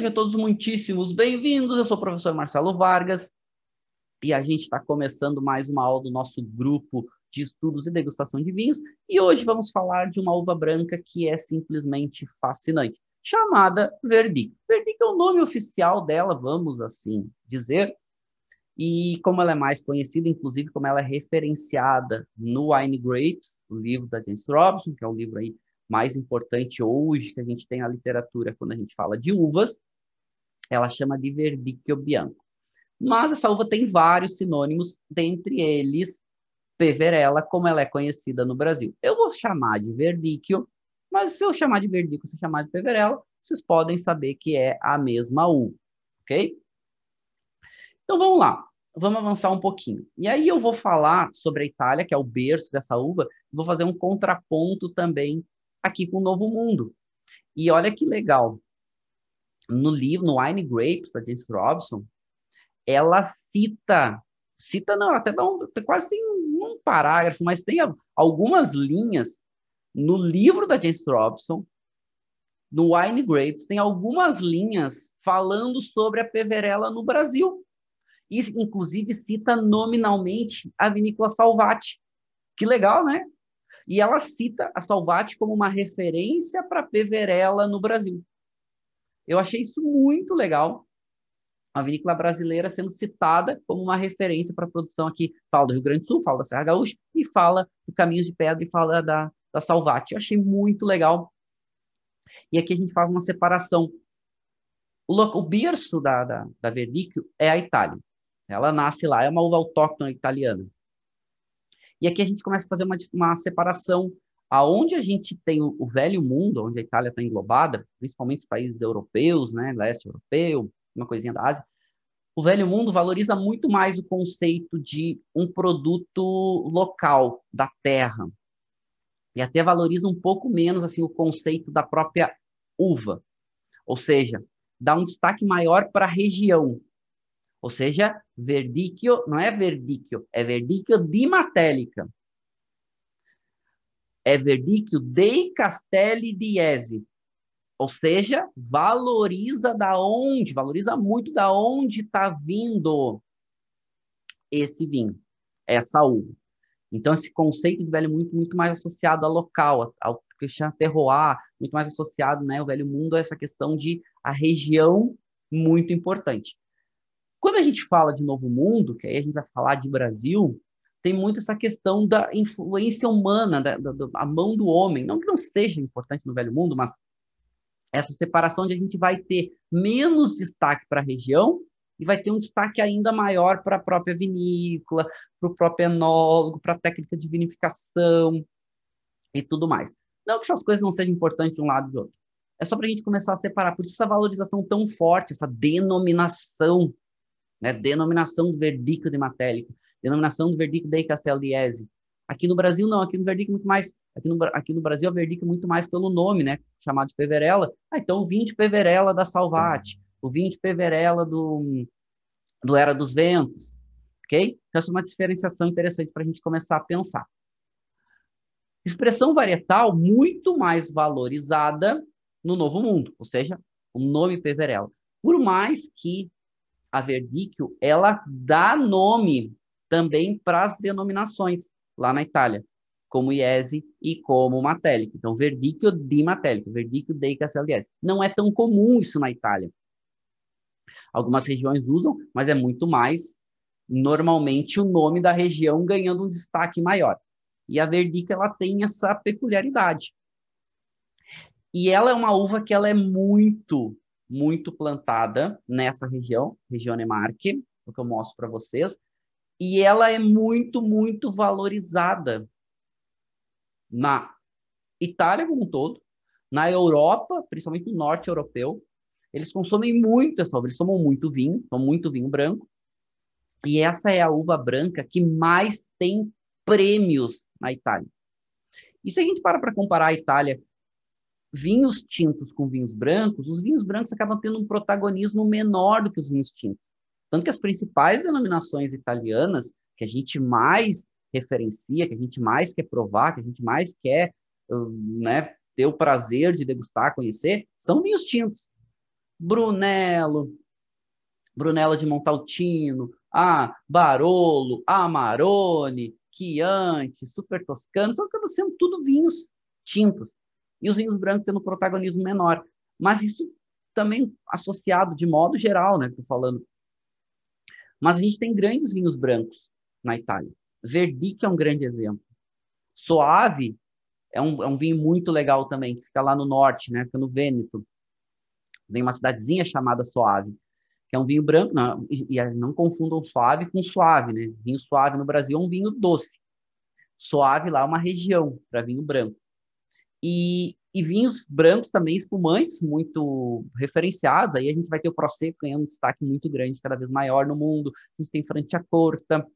Sejam todos muitíssimos bem-vindos. Eu sou o professor Marcelo Vargas e a gente está começando mais uma aula do nosso grupo de estudos e degustação de vinhos. E hoje vamos falar de uma uva branca que é simplesmente fascinante, chamada Verdic. Verdic é o nome oficial dela, vamos assim dizer. E como ela é mais conhecida, inclusive como ela é referenciada no Wine Grapes, o livro da James Robson, que é o livro aí mais importante hoje que a gente tem na literatura quando a gente fala de uvas, ela chama de Verdicchio Bianco. Mas essa uva tem vários sinônimos, dentre eles Peverella, como ela é conhecida no Brasil. Eu vou chamar de Verdicchio, mas se eu chamar de Verdicchio, se eu chamar de Peverella, vocês podem saber que é a mesma uva, ok? Então vamos lá, vamos avançar um pouquinho. E aí eu vou falar sobre a Itália, que é o berço dessa uva, vou fazer um contraponto também aqui com o Novo Mundo. E olha que legal, no livro, no Wine Grapes, da James Robson, ela cita, cita não, até dá um, quase tem um, parágrafo, mas tem algumas linhas no livro da James Robson, no Wine Grapes, tem algumas linhas falando sobre a Peverella no Brasil. E, inclusive, cita nominalmente a vinícola Salvati. Que legal, né? E ela cita a Salvati como uma referência para a Peverella no Brasil. Eu achei isso muito legal. A vinícola brasileira sendo citada como uma referência para a produção aqui. Fala do Rio Grande do Sul, fala da Serra Gaúcha e fala do Caminhos de Pedra e fala da, da Salvati. Eu achei muito legal. E aqui a gente faz uma separação. O, o berço da, da, da Verdicchio é a Itália. Ela nasce lá, é uma uva autóctone italiana. E aqui a gente começa a fazer uma, uma separação aonde a gente tem o, o velho mundo, onde a Itália está englobada, principalmente os países europeus, né, leste europeu, uma coisinha da Ásia, o velho mundo valoriza muito mais o conceito de um produto local da terra. E até valoriza um pouco menos assim o conceito da própria uva, ou seja, dá um destaque maior para a região. Ou seja, verdicchio não é verdicchio, é verdicchio di Matélica é verdicchio dei castelli di Ese, ou seja, valoriza da onde, valoriza muito da onde está vindo esse vinho, essa uva. Então, esse conceito de velho muito, muito mais associado ao local, ao que chama terroir, muito mais associado, né, o velho mundo a essa questão de a região muito importante. Quando a gente fala de novo mundo, que aí a gente vai falar de Brasil, tem muito essa questão da influência humana, da, da, da mão do homem. Não que não seja importante no velho mundo, mas essa separação onde a gente vai ter menos destaque para a região e vai ter um destaque ainda maior para a própria vinícola, para o próprio enólogo, para a técnica de vinificação e tudo mais. Não que essas coisas não sejam importantes de um lado e do outro. É só para a gente começar a separar. Por isso essa valorização tão forte, essa denominação, né? denominação do verdicto de matélico denominação do verdicto dei Casteldiese. Aqui no Brasil, não. Aqui no verdicto, muito mais. Aqui no, aqui no Brasil, a verdicto muito mais pelo nome, né? Chamado de Peverella. Ah, então o vinho de Peverella da Salvati. O vinho de Peverella do, do Era dos Ventos. Ok? Então, essa é uma diferenciação interessante para a gente começar a pensar. Expressão varietal muito mais valorizada no Novo Mundo, ou seja, o nome Peverella. Por mais que a Verdicchio, ela dá nome também para as denominações lá na Itália, como Iese e como Matélico. Então, Verdicchio di Matélico, Verdicchio dei Casteldiese. Não é tão comum isso na Itália. Algumas regiões usam, mas é muito mais normalmente o nome da região ganhando um destaque maior. E a Verdicchio ela tem essa peculiaridade. E ela é uma uva que ela é muito, muito plantada nessa região, região Marche, o que eu mostro para vocês, e ela é muito, muito valorizada na Itália como um todo, na Europa, principalmente no norte europeu. Eles consomem muito essa uva, eles tomam muito vinho, tomam muito vinho branco. E essa é a uva branca que mais tem prêmios na Itália. E se a gente para para comparar a Itália vinhos tintos com vinhos brancos, os vinhos brancos acabam tendo um protagonismo menor do que os vinhos tintos. Tanto que as principais denominações italianas, que a gente mais referencia, que a gente mais quer provar, que a gente mais quer né, ter o prazer de degustar, conhecer, são vinhos tintos. Brunello, Brunello de Montaltino, ah, Barolo, Amarone, Chianti, Super Toscano, são sendo tudo vinhos tintos e os vinhos brancos tendo protagonismo menor. Mas isso também associado de modo geral, né, estou falando. Mas a gente tem grandes vinhos brancos na Itália. Verdicchio é um grande exemplo. Soave é um, é um vinho muito legal também, que fica lá no norte, né, fica no Vêneto. Tem uma cidadezinha chamada Soave, que é um vinho branco, não, e, e não confundam suave com suave, né? Vinho suave no Brasil é um vinho doce. Suave lá é uma região para vinho branco. E, e vinhos brancos também espumantes, muito referenciados. Aí a gente vai ter o Prosecco ganhando um destaque muito grande, cada vez maior no mundo. A gente tem Franciacorta.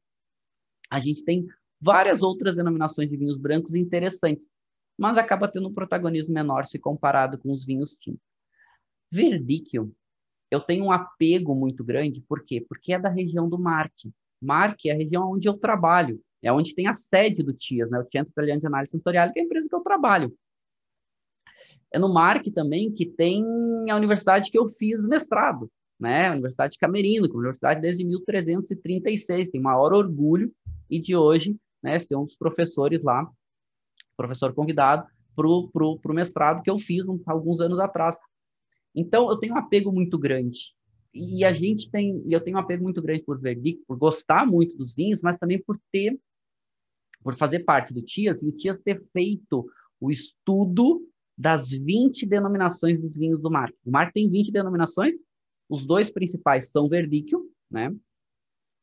A gente tem várias outras denominações de vinhos brancos interessantes, mas acaba tendo um protagonismo menor se comparado com os vinhos tintos. Verdicchio, eu tenho um apego muito grande, por quê? Porque é da região do Marque. Marque é a região onde eu trabalho, é onde tem a sede do TIAS, né? o Centro Italiano de Análise Sensorial, que é a empresa que eu trabalho é no Mark também que tem a universidade que eu fiz mestrado, né? A Universidade de Camerino, que é uma universidade desde 1336, tem maior orgulho e de hoje, né, ser um dos professores lá, professor convidado pro, pro, pro mestrado que eu fiz um, alguns anos atrás. Então, eu tenho um apego muito grande. E a gente tem, eu tenho um apego muito grande por Verdict, por gostar muito dos vinhos, mas também por ter, por fazer parte do Tias, e o Tias ter feito o estudo das 20 denominações dos vinhos do Mark. O Mark tem 20 denominações, os dois principais são Verdicchio, né?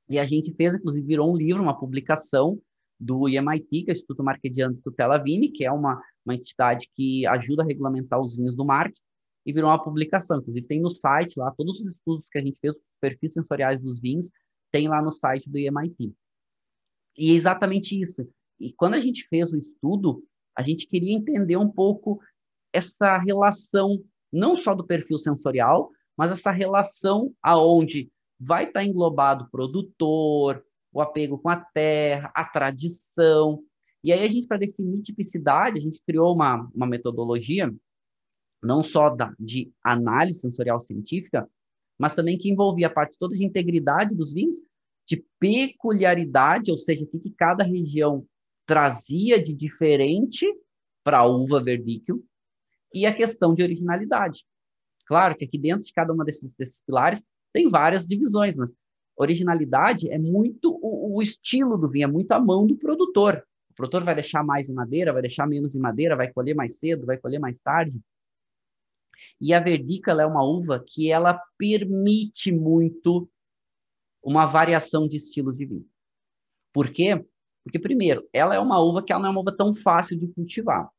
E a gente fez, inclusive, virou um livro, uma publicação do IMIT, que é o Instituto Marquediano de Tutela Vini, que é uma, uma entidade que ajuda a regulamentar os vinhos do Mark, e virou uma publicação. Inclusive, tem no site lá, todos os estudos que a gente fez, perfis sensoriais dos vinhos, tem lá no site do IMIT. E é exatamente isso. E quando a gente fez o estudo, a gente queria entender um pouco essa relação não só do perfil sensorial, mas essa relação aonde vai estar englobado o produtor, o apego com a terra, a tradição. E aí a gente, para definir tipicidade, a gente criou uma, uma metodologia não só da, de análise sensorial científica, mas também que envolvia a parte toda de integridade dos vinhos, de peculiaridade, ou seja, o que, que cada região trazia de diferente para a uva verdicchio, e a questão de originalidade. Claro que aqui dentro de cada uma desses, desses pilares tem várias divisões, mas originalidade é muito o, o, estilo do vinho, é muito a mão do produtor. O produtor vai deixar mais em madeira, vai deixar menos em madeira, vai colher mais cedo, vai colher mais tarde. E a verdica é uma uva que ela permite muito uma variação de estilos de vinho. Por quê? Porque, primeiro, ela é uma uva que ela não é uma uva tão fácil de cultivar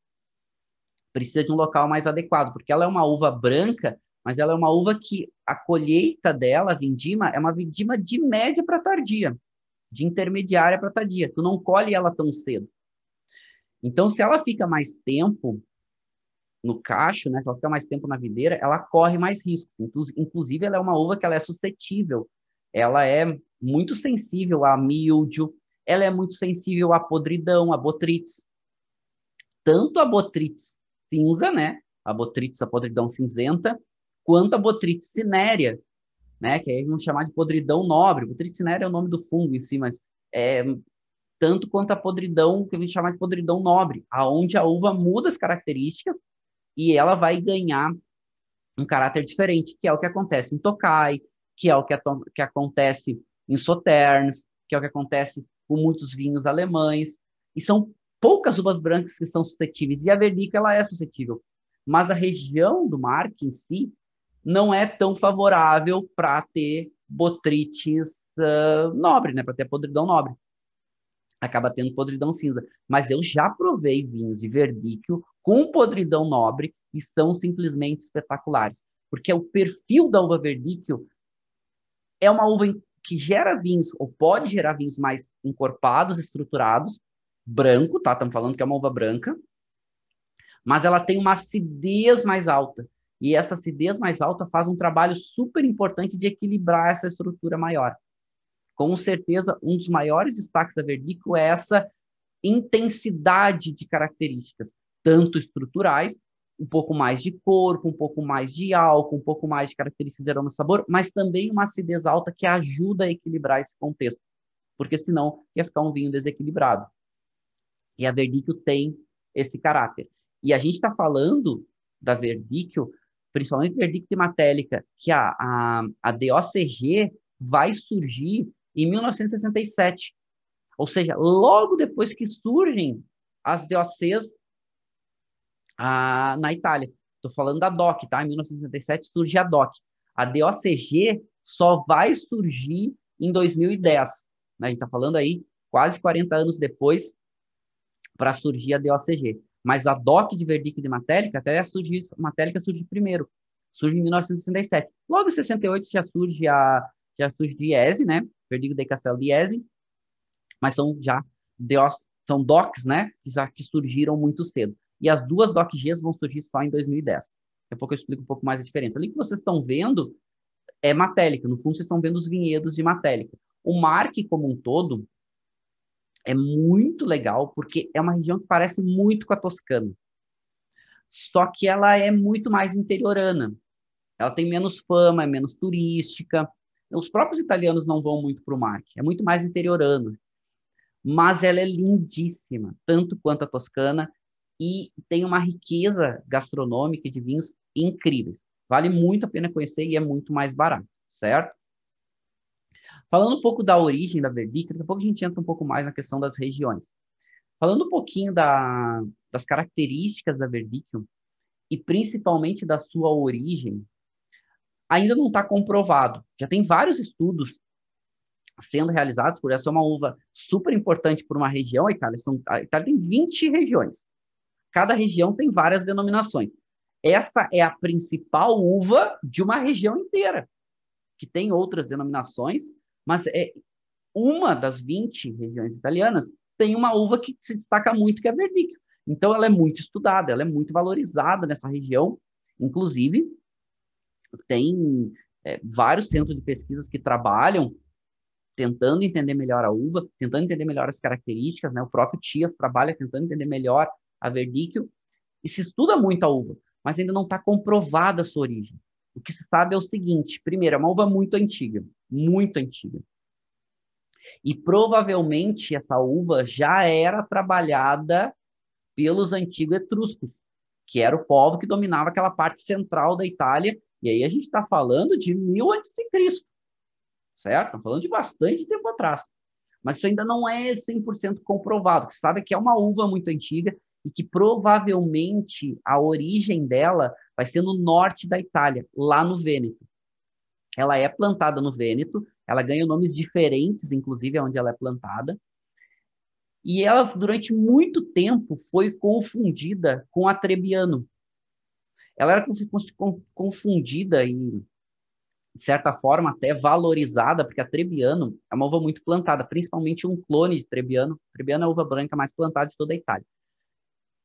precisa de um local mais adequado, porque ela é uma uva branca, mas ela é uma uva que a colheita dela, a vindima, é uma vindima de média para tardia, de intermediária para tardia. Tu não colhe ela tão cedo. Então, se ela fica mais tempo no cacho, né, se ela fica mais tempo na videira, ela corre mais risco. Inclusive, ela é uma uva que ela é suscetível. Ela é muito sensível a míldio, ela é muito sensível à podridão, a botrites. Tanto a botrites cinza, né? A botrytis, a podridão cinzenta, quanto a botrytis cinérea, né? Que aí vamos chamar de podridão nobre. Botrytis cinérea é o nome do fungo em si, mas é tanto quanto a podridão que a gente chama de podridão nobre, aonde a uva muda as características e ela vai ganhar um caráter diferente, que é o que acontece em Tokai, que é o que, que acontece em Sauternes, que é o que acontece com muitos vinhos alemães. E são poucas uvas brancas que são suscetíveis, e a verdica ela é suscetível. Mas a região do Marque em si não é tão favorável para ter botrites uh, nobre, né? Para ter podridão nobre. Acaba tendo podridão cinza. Mas eu já provei vinhos de verdíquio com podridão nobre e são simplesmente espetaculares. Porque o perfil da uva verdíquio é uma uva que gera vinhos, ou pode gerar vinhos mais encorpados, estruturados, branco, tá? Estamos falando que é uma uva branca, mas ela tem uma acidez mais alta. E essa acidez mais alta faz um trabalho super importante de equilibrar essa estrutura maior. Com certeza, um dos maiores destaques da Verdico é essa intensidade de características, tanto estruturais, um pouco mais de corpo, um pouco mais de álcool, um pouco mais de características de aroma e sabor, mas também uma acidez alta que ajuda a equilibrar esse contexto, porque senão ia ficar um vinho desequilibrado. E a Verdicchio tem esse caráter. E a gente está falando da Verdicchio, principalmente Verdicchio de Matélica, que a, a, a DOCG vai surgir em 1967. Ou seja, logo depois que surgem as DOCs a, na Itália. Estou falando da DOC, tá? Em 1967 surge a DOC. A DOCG só vai surgir em 2010. Né? A gente está falando aí quase 40 anos depois para surgir a DOCG. Mas a DOC de Verdict de Matélica, até surgir, Matélica surge primeiro. Surge em 1967. Logo em 68 já surge a já surge Diese, né? Verdict de Castelo Diese. Mas são já DOs, são DOCs, né? Que, já, que surgiram muito cedo. E as duas DocGs vão surgir só em 2010. Daqui a pouco eu explico um pouco mais a diferença. Ali que vocês estão vendo é Matélica. No fundo, vocês estão vendo os vinhedos de Matélica. O Marque, como um todo, é muito legal, porque é uma região que parece muito com a Toscana. Só que ela é muito mais interiorana. Ela tem menos fama, é menos turística. Os próprios italianos não vão muito para o Marque. É muito mais interiorano. Mas ela é lindíssima, tanto quanto a Toscana e tem uma riqueza gastronômica de vinhos incríveis. Vale muito a pena conhecer e é muito mais barato, certo? Falando um pouco da origem da Verdica, daqui a pouco a gente entra um pouco mais na questão das regiões. Falando um pouquinho da, das características da Verdicchio e principalmente da sua origem, ainda não está comprovado. Já tem vários estudos sendo realizados por essa é uma uva super importante para uma região. A Itália, são, a Itália tem 20 regiões cada região tem várias denominações. Essa é a principal uva de uma região inteira, que tem outras denominações, mas é uma das 20 regiões italianas tem uma uva que se destaca muito, que é a Verdicchio. Então, ela é muito estudada, ela é muito valorizada nessa região. Inclusive, tem é, vários centros de pesquisas que trabalham tentando entender melhor a uva, tentando entender melhor as características, né? O próprio Tias trabalha tentando entender melhor a verdíquio, e se estuda muito a uva, mas ainda não está comprovada a sua origem. O que se sabe é o seguinte: primeiro, é uma uva muito antiga, muito antiga. E provavelmente essa uva já era trabalhada pelos antigos etruscos, que era o povo que dominava aquela parte central da Itália. E aí a gente está falando de mil antes de Cristo, certo? Estamos falando de bastante tempo atrás. Mas isso ainda não é 100% comprovado. Se sabe que é uma uva muito antiga e que provavelmente a origem dela vai ser no norte da Itália, lá no Vêneto. Ela é plantada no Vêneto, ela ganha nomes diferentes, inclusive, onde ela é plantada. E ela, durante muito tempo, foi confundida com a Trebbiano. Ela era confundida e, de certa forma, até valorizada, porque a Trebbiano é uma uva muito plantada, principalmente um clone de Trebbiano. Trebbiano é a uva branca mais plantada de toda a Itália.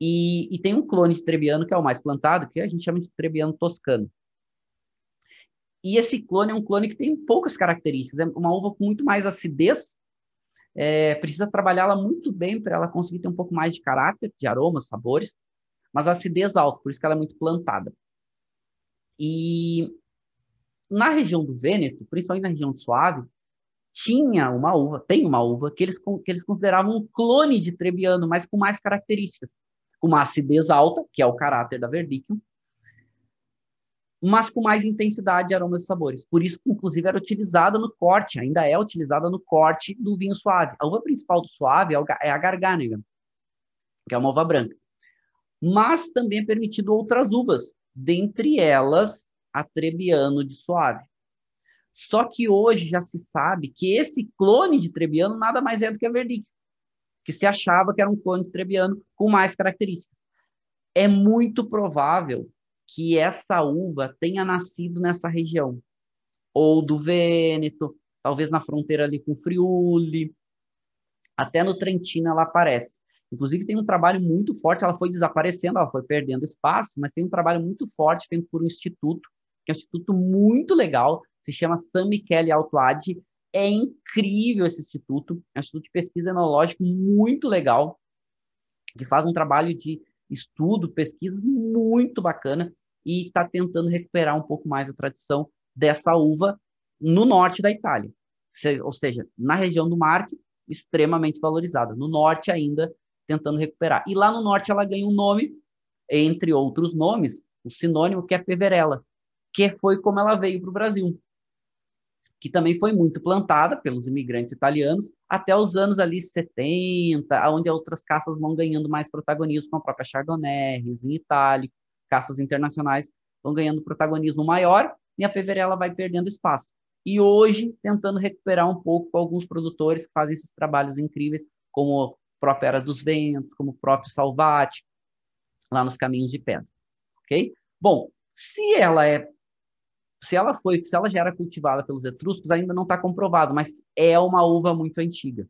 E, e, tem um clone de Trebbiano, que é o mais plantado, que a gente chama de Trebbiano toscano. E esse clone é um clone que tem poucas características, é uma uva com muito mais acidez, é, precisa trabalhá-la muito bem para ela conseguir ter um pouco mais de caráter, de aromas, sabores, mas acidez alta, por isso que ela é muito plantada. E na região do Vêneto, principalmente na região de Suave, tinha uma uva, tem uma uva que eles, que eles consideravam um clone de Trebbiano, mas com mais características com uma acidez alta, que é o caráter da Verdicchio, mas com mais intensidade de aromas e sabores. Por isso inclusive, era utilizada no corte, ainda é utilizada no corte do vinho suave. A uva principal do suave é, é a Garganega, que é uma uva branca. Mas também é permitido outras uvas, dentre elas a Trebbiano de suave. Só que hoje já se sabe que esse clone de Trebbiano nada mais é do que a Verdicchio, que se achava que era um clone de Trebbiano com mais características. É muito provável que essa uva tenha nascido nessa região, ou do Vêneto, talvez na fronteira ali com Friuli, até no Trentino ela aparece. Inclusive tem um trabalho muito forte, ela foi desaparecendo, ela foi perdendo espaço, mas tem um trabalho muito forte feito por um instituto, que é um instituto muito legal, se chama San Michele Altoadi. É incrível esse instituto, é um instituto de pesquisa enológico muito legal, que faz um trabalho de estudo, pesquisas muito bacana e está tentando recuperar um pouco mais a tradição dessa uva no norte da Itália. Ou seja, na região do Marque, extremamente valorizada. No norte ainda, tentando recuperar. E lá no norte ela ganha um nome, entre outros nomes, o sinônimo que é Peverella, que foi como ela veio para o Brasil que também foi muito plantada pelos imigrantes italianos até os anos ali 70, onde outras caças vão ganhando mais protagonismo, com a própria Chardonnay, Riesling Itálico, caças internacionais vão ganhando protagonismo maior e a Peverella vai perdendo espaço. E hoje, tentando recuperar um pouco com alguns produtores que fazem esses trabalhos incríveis, como a própria Era dos Ventos, como o próprio Salvati, lá nos Caminhos de Pedra. Ok? Bom, se ela é se ela foi, se ela já era cultivada pelos etruscos, ainda não está comprovado, mas é uma uva muito antiga.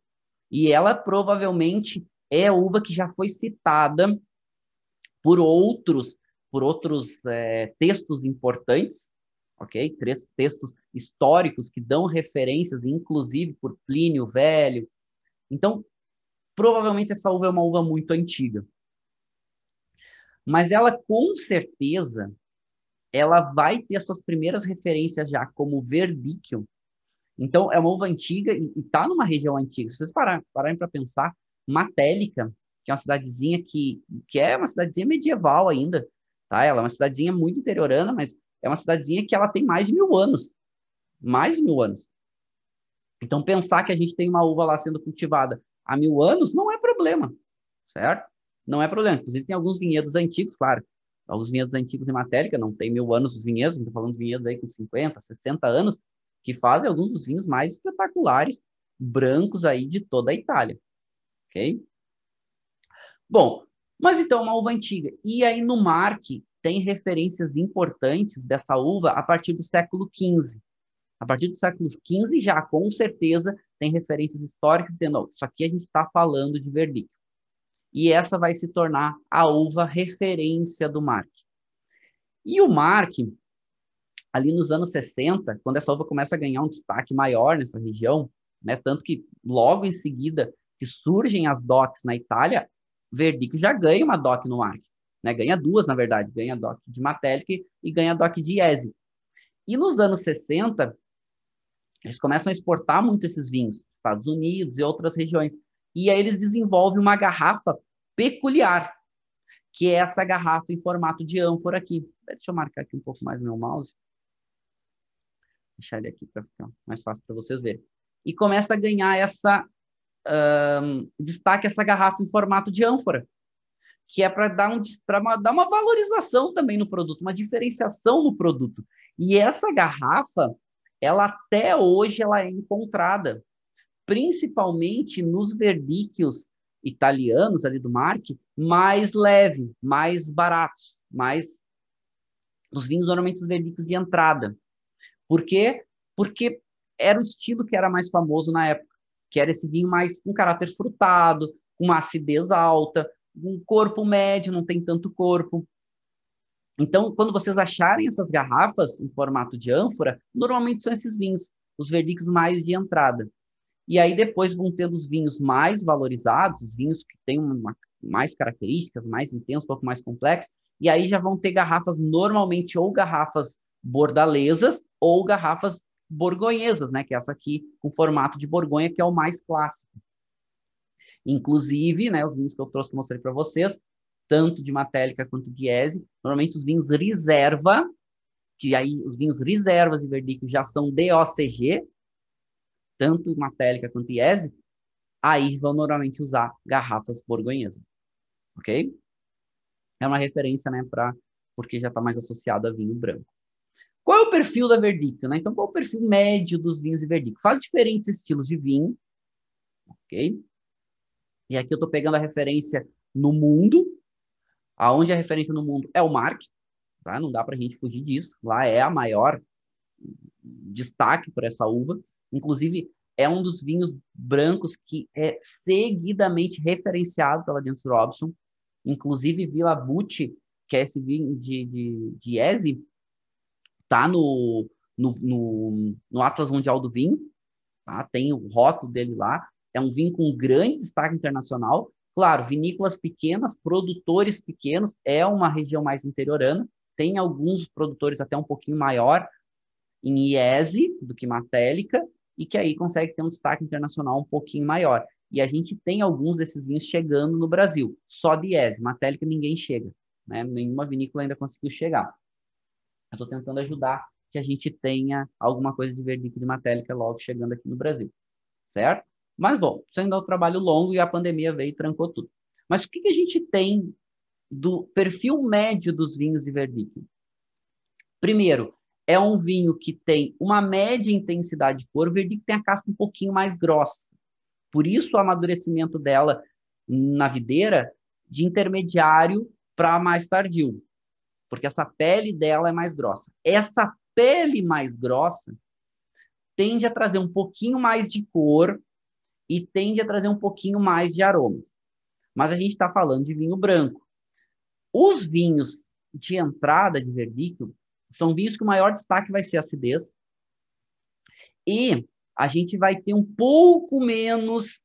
E ela provavelmente é a uva que já foi citada por outros, por outros é, textos importantes, ok? Três textos históricos que dão referências, inclusive por Plínio Velho. Então, provavelmente essa uva é uma uva muito antiga. Mas ela com certeza ela vai ter suas primeiras referências já como verdicchio. Então, é uma uva antiga e está numa região antiga. Se vocês pararem para pensar, Matélica, que é uma cidadezinha que, que é uma cidadezinha medieval ainda, tá? Ela é uma cidadezinha muito interiorana, mas é uma cidadezinha que ela tem mais de mil anos. Mais de mil anos. Então, pensar que a gente tem uma uva lá sendo cultivada há mil anos não é problema, certo? Não é problema. Inclusive, tem alguns vinhedos antigos, claro, os vinhedos antigos em Matélica, não tem mil anos os vinhedos, estou falando de vinhedos aí com 50, 60 anos, que fazem alguns dos vinhos mais espetaculares, brancos aí de toda a Itália. Ok? Bom, mas então, uma uva antiga. E aí no Marque tem referências importantes dessa uva a partir do século XV. A partir do século XV já, com certeza, tem referências históricas dizendo, oh, isso aqui a gente está falando de verdicchio e essa vai se tornar a uva referência do Mark. E o Mark, ali nos anos 60, quando essa uva começa a ganhar um destaque maior nessa região, né, tanto que logo em seguida que surgem as DOCs na Itália, Verdico já ganha uma DOC no Mark. Né, ganha duas, na verdade, ganha DOC de Matelic e ganha DOC de Iese. E nos anos 60, eles começam a exportar muito esses vinhos, Estados Unidos e outras regiões. E aí eles desenvolvem uma garrafa peculiar, que é essa garrafa em formato de ânfora aqui. Deixa eu marcar aqui um pouco mais meu mouse. Deixar ele aqui para ficar mais fácil para vocês verem. E começa a ganhar essa um, destaque essa garrafa em formato de ânfora, que é para dar, um, dar uma valorização também no produto, uma diferenciação no produto. E essa garrafa, ela até hoje ela é encontrada principalmente nos verdíquios italianos ali do Marque, mais leve, mais baratos, mais os vinhos normalmente os verdíquios de entrada. Por quê? Porque era o estilo que era mais famoso na época, que era esse vinho mais com caráter frutado, uma acidez alta, um corpo médio, não tem tanto corpo. Então, quando vocês acharem essas garrafas em formato de ânfora, normalmente são esses vinhos, os verdicos mais de entrada. E aí depois vão tendo os vinhos mais valorizados, os vinhos que têm uma, mais características, mais intensos, um pouco mais complexos, e aí já vão ter garrafas normalmente ou garrafas bordalesas ou garrafas borgonhesas, né, que é essa aqui com formato de borgonha, que é o mais clássico. Inclusive, né, os vinhos que eu trouxe que eu mostrei para vocês, tanto de Matélica quanto de Eze, normalmente os vinhos reserva, que aí os vinhos reservas de Verdico já são DOCG, tanto Matélica quanto Iese, aí vão normalmente usar garrafas borgonhesas, ok? É uma referência, né, para porque já está mais associado a vinho branco. Qual é o perfil da Verdicchio? Né? Então, qual é o perfil médio dos vinhos de Verdicchio? Faz diferentes estilos de vinho, ok? E aqui eu estou pegando a referência no mundo, aonde a referência no mundo é o Mark, tá? Não dá para a gente fugir disso. Lá é a maior destaque por essa uva. Inclusive, é um dos vinhos brancos que é seguidamente referenciado pela James Robson. Inclusive, Vila Bucci, que é esse vinho de, de, de Eze, tá no, no, no, no Atlas Mundial do Vinho, tá? tem o rótulo dele lá. É um vinho com grande destaque internacional. Claro, vinícolas pequenas, produtores pequenos, é uma região mais interiorana. Tem alguns produtores até um pouquinho maior em IESE do que Matélica, e que aí consegue ter um destaque internacional um pouquinho maior. E a gente tem alguns desses vinhos chegando no Brasil, só de IESE. Matélica ninguém chega, né? nenhuma vinícola ainda conseguiu chegar. Eu estou tentando ajudar que a gente tenha alguma coisa de verdicto de matélica logo chegando aqui no Brasil, certo? Mas, bom, isso ainda é um trabalho longo e a pandemia veio e trancou tudo. Mas o que, que a gente tem do perfil médio dos vinhos de verdicto? Primeiro, é um vinho que tem uma média intensidade de cor, o verdicto tem a casca um pouquinho mais grossa. Por isso o amadurecimento dela na videira de intermediário para mais tardio porque essa pele dela é mais grossa. Essa pele mais grossa tende a trazer um pouquinho mais de cor e tende a trazer um pouquinho mais de aromas. Mas a gente está falando de vinho branco. Os vinhos de entrada de verdicchio são vinhos que o maior destaque vai ser a acidez. E a gente vai ter um pouco menos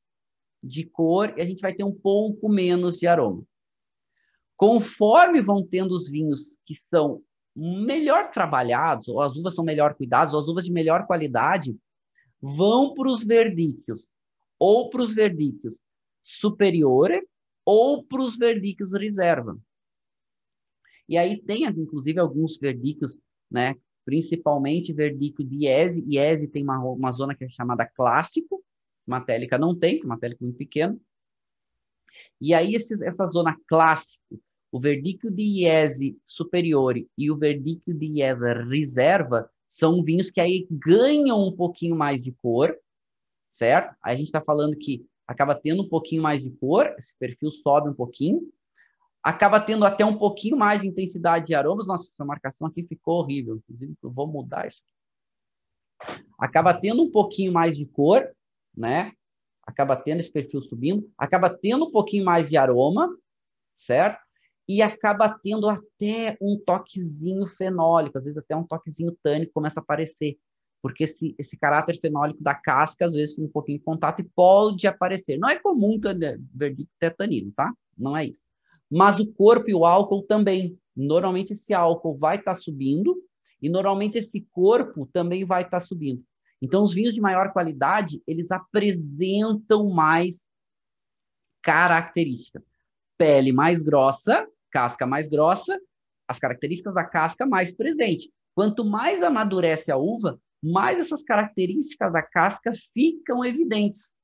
de cor e a gente vai ter um pouco menos de aroma. Conforme vão tendo os vinhos que são melhor trabalhados, ou as uvas são melhor cuidadas, ou as uvas de melhor qualidade, vão para os verdíquios, ou para os verdíquios superiore, ou para os verdíquios reserva. E aí tem, inclusive, alguns verdíquios, né? principalmente verdíquio de IESE. IESE tem uma, uma zona que é chamada clássico, matélica não tem, matélica muito pequeno. E aí, essa zona clássico, o verdicchio de Iese superiore e o verdicchio de Iese reserva são vinhos que aí ganham um pouquinho mais de cor, certo? Aí a gente está falando que acaba tendo um pouquinho mais de cor, esse perfil sobe um pouquinho, acaba tendo até um pouquinho mais de intensidade de aromas. Nossa, essa marcação aqui ficou horrível, inclusive eu vou mudar isso. Acaba tendo um pouquinho mais de cor, né? Acaba tendo esse perfil subindo, acaba tendo um pouquinho mais de aroma, certo? E acaba tendo até um toquezinho fenólico, às vezes até um toquezinho tânico começa a aparecer, porque esse, esse caráter fenólico da casca, às vezes, com um pouquinho de contato, e pode aparecer. Não é comum verdicto ter tanino, tá? Não é isso. Mas o corpo e o álcool também. Normalmente esse álcool vai estar tá subindo, e normalmente esse corpo também vai estar tá subindo. Então, os vinhos de maior qualidade, eles apresentam mais características. Pele mais grossa, casca mais grossa, as características da casca mais presente. Quanto mais amadurece a uva, mais essas características da casca ficam evidentes.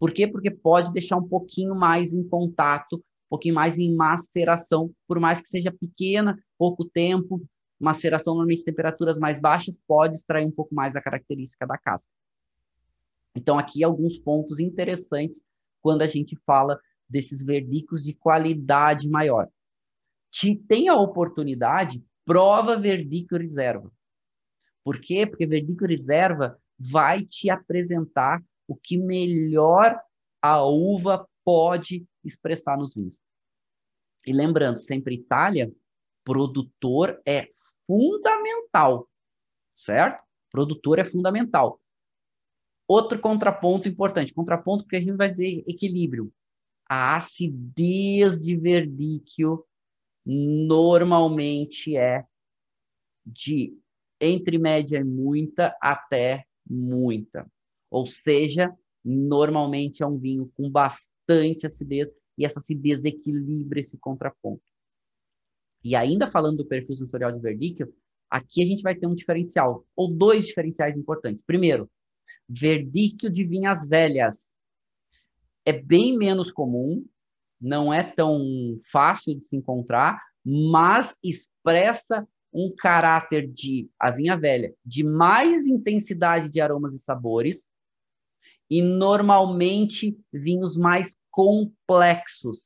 Por quê? Porque pode deixar um pouquinho mais em contato, um pouquinho mais em maceração, por mais que seja pequena, pouco tempo, maceração normalmente em temperaturas mais baixas pode extrair um pouco mais da característica da casca. Então, aqui alguns pontos interessantes quando a gente fala desses verdicos de qualidade maior. Te, tem a oportunidade, prova verdico reserva. Por quê? Porque verdico reserva vai te apresentar o que melhor a uva pode expressar nos vinhos. E lembrando, sempre Itália, produtor é fundamental, certo? Produtor é fundamental. Outro contraponto importante, contraponto porque a gente vai dizer equilíbrio. A acidez de verdíquio normalmente é de entre média e muita até muita. Ou seja, normalmente é um vinho com bastante acidez e essa acidez equilibra esse contraponto. E ainda falando do perfil sensorial de verdicchio, aqui a gente vai ter um diferencial, ou dois diferenciais importantes. Primeiro, verdicchio de vinhas velhas. É bem menos comum, não é tão fácil de se encontrar, mas expressa um caráter de a vinha velha, de mais intensidade de aromas e sabores, e normalmente vinhos mais complexos,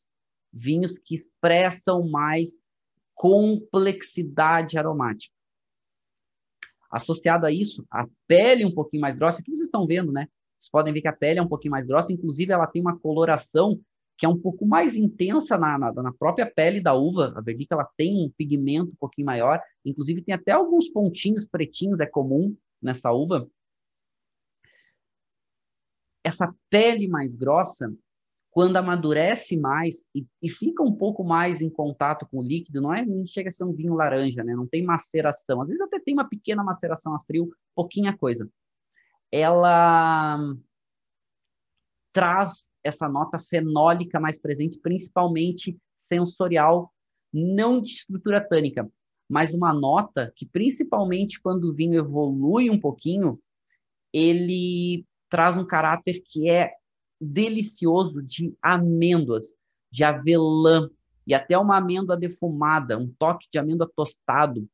vinhos que expressam mais complexidade aromática. Associado a isso, a pele um pouquinho mais grossa, que vocês estão vendo, né? Vocês podem ver que a pele é um pouquinho mais grossa, inclusive ela tem uma coloração que é um pouco mais intensa na, na, na própria pele da uva. A verdica ela tem um pigmento um pouquinho maior, inclusive tem até alguns pontinhos pretinhos, é comum nessa uva. Essa pele mais grossa, quando amadurece mais e, e, fica um pouco mais em contato com o líquido, não é nem chega a ser um vinho laranja, né? Não tem maceração. Às vezes até tem uma pequena maceração a frio, pouquinha coisa. Ela traz essa nota fenólica mais presente, principalmente sensorial, não de estrutura tânica, mas uma nota que, principalmente quando o vinho evolui um pouquinho, ele traz um caráter que é delicioso de amêndoas, de avelã e até uma amêndoa defumada, um toque de amêndoa tostado.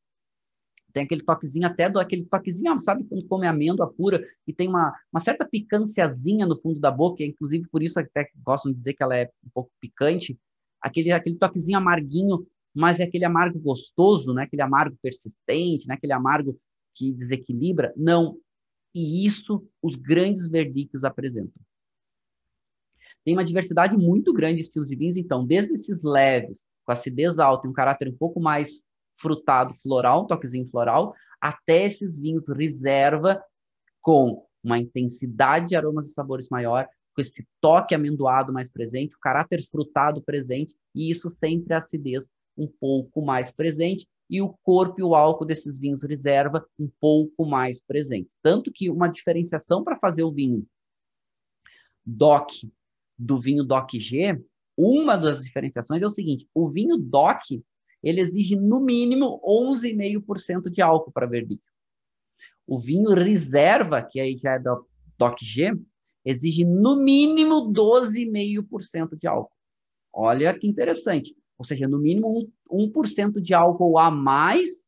Tem aquele toquezinho até do aquele toquezinho, sabe quando come amêndoa pura e tem uma, uma certa picânciazinha no fundo da boca, inclusive por isso até gostam de dizer que ela é um pouco picante, aquele aquele toquezinho amarguinho, mas é aquele amargo gostoso, né? Aquele amargo persistente, né? Aquele amargo que desequilibra. Não. E isso os grandes verdictos apresentam tem uma diversidade muito grande de estilos de vinhos, então, desde esses leves, com acidez alta e um caráter um pouco mais frutado, floral, um toquezinho floral, até esses vinhos reserva com uma intensidade de aromas e sabores maior, com esse toque amendoado mais presente, o caráter frutado presente, e isso sempre a acidez um pouco mais presente, e o corpo e o álcool desses vinhos reserva um pouco mais presentes. Tanto que uma diferenciação para fazer o vinho DOC do vinho DOC G, uma das diferenciações é o seguinte: o vinho DOC ele exige no mínimo 11,5% de álcool para verdicchio. O vinho reserva, que aí já é do DOC G, exige no mínimo 12,5% de álcool. Olha que interessante. Ou seja, no mínimo 1% de álcool a mais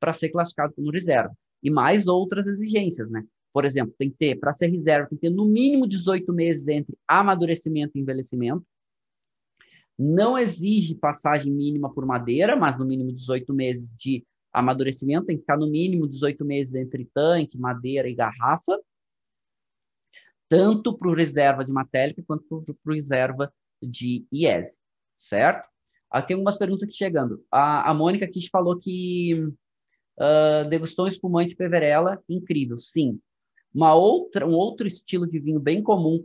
para ser classificado como reserva. E mais outras exigências, né? Por exemplo, tem que ter, para ser reserva, tem que ter no mínimo 18 meses entre amadurecimento e envelhecimento. Não exige passagem mínima por madeira, mas no mínimo 18 meses de amadurecimento, tem que ficar no mínimo 18 meses entre tanque, madeira e garrafa, tanto para o reserva de matélica quanto para o reserva de IES, certo? Aqui tem algumas perguntas aqui chegando. A, a Mônica aqui falou que uh, degustou um espumante Peverella, incrível. Sim, uma outra, um outro estilo de vinho bem comum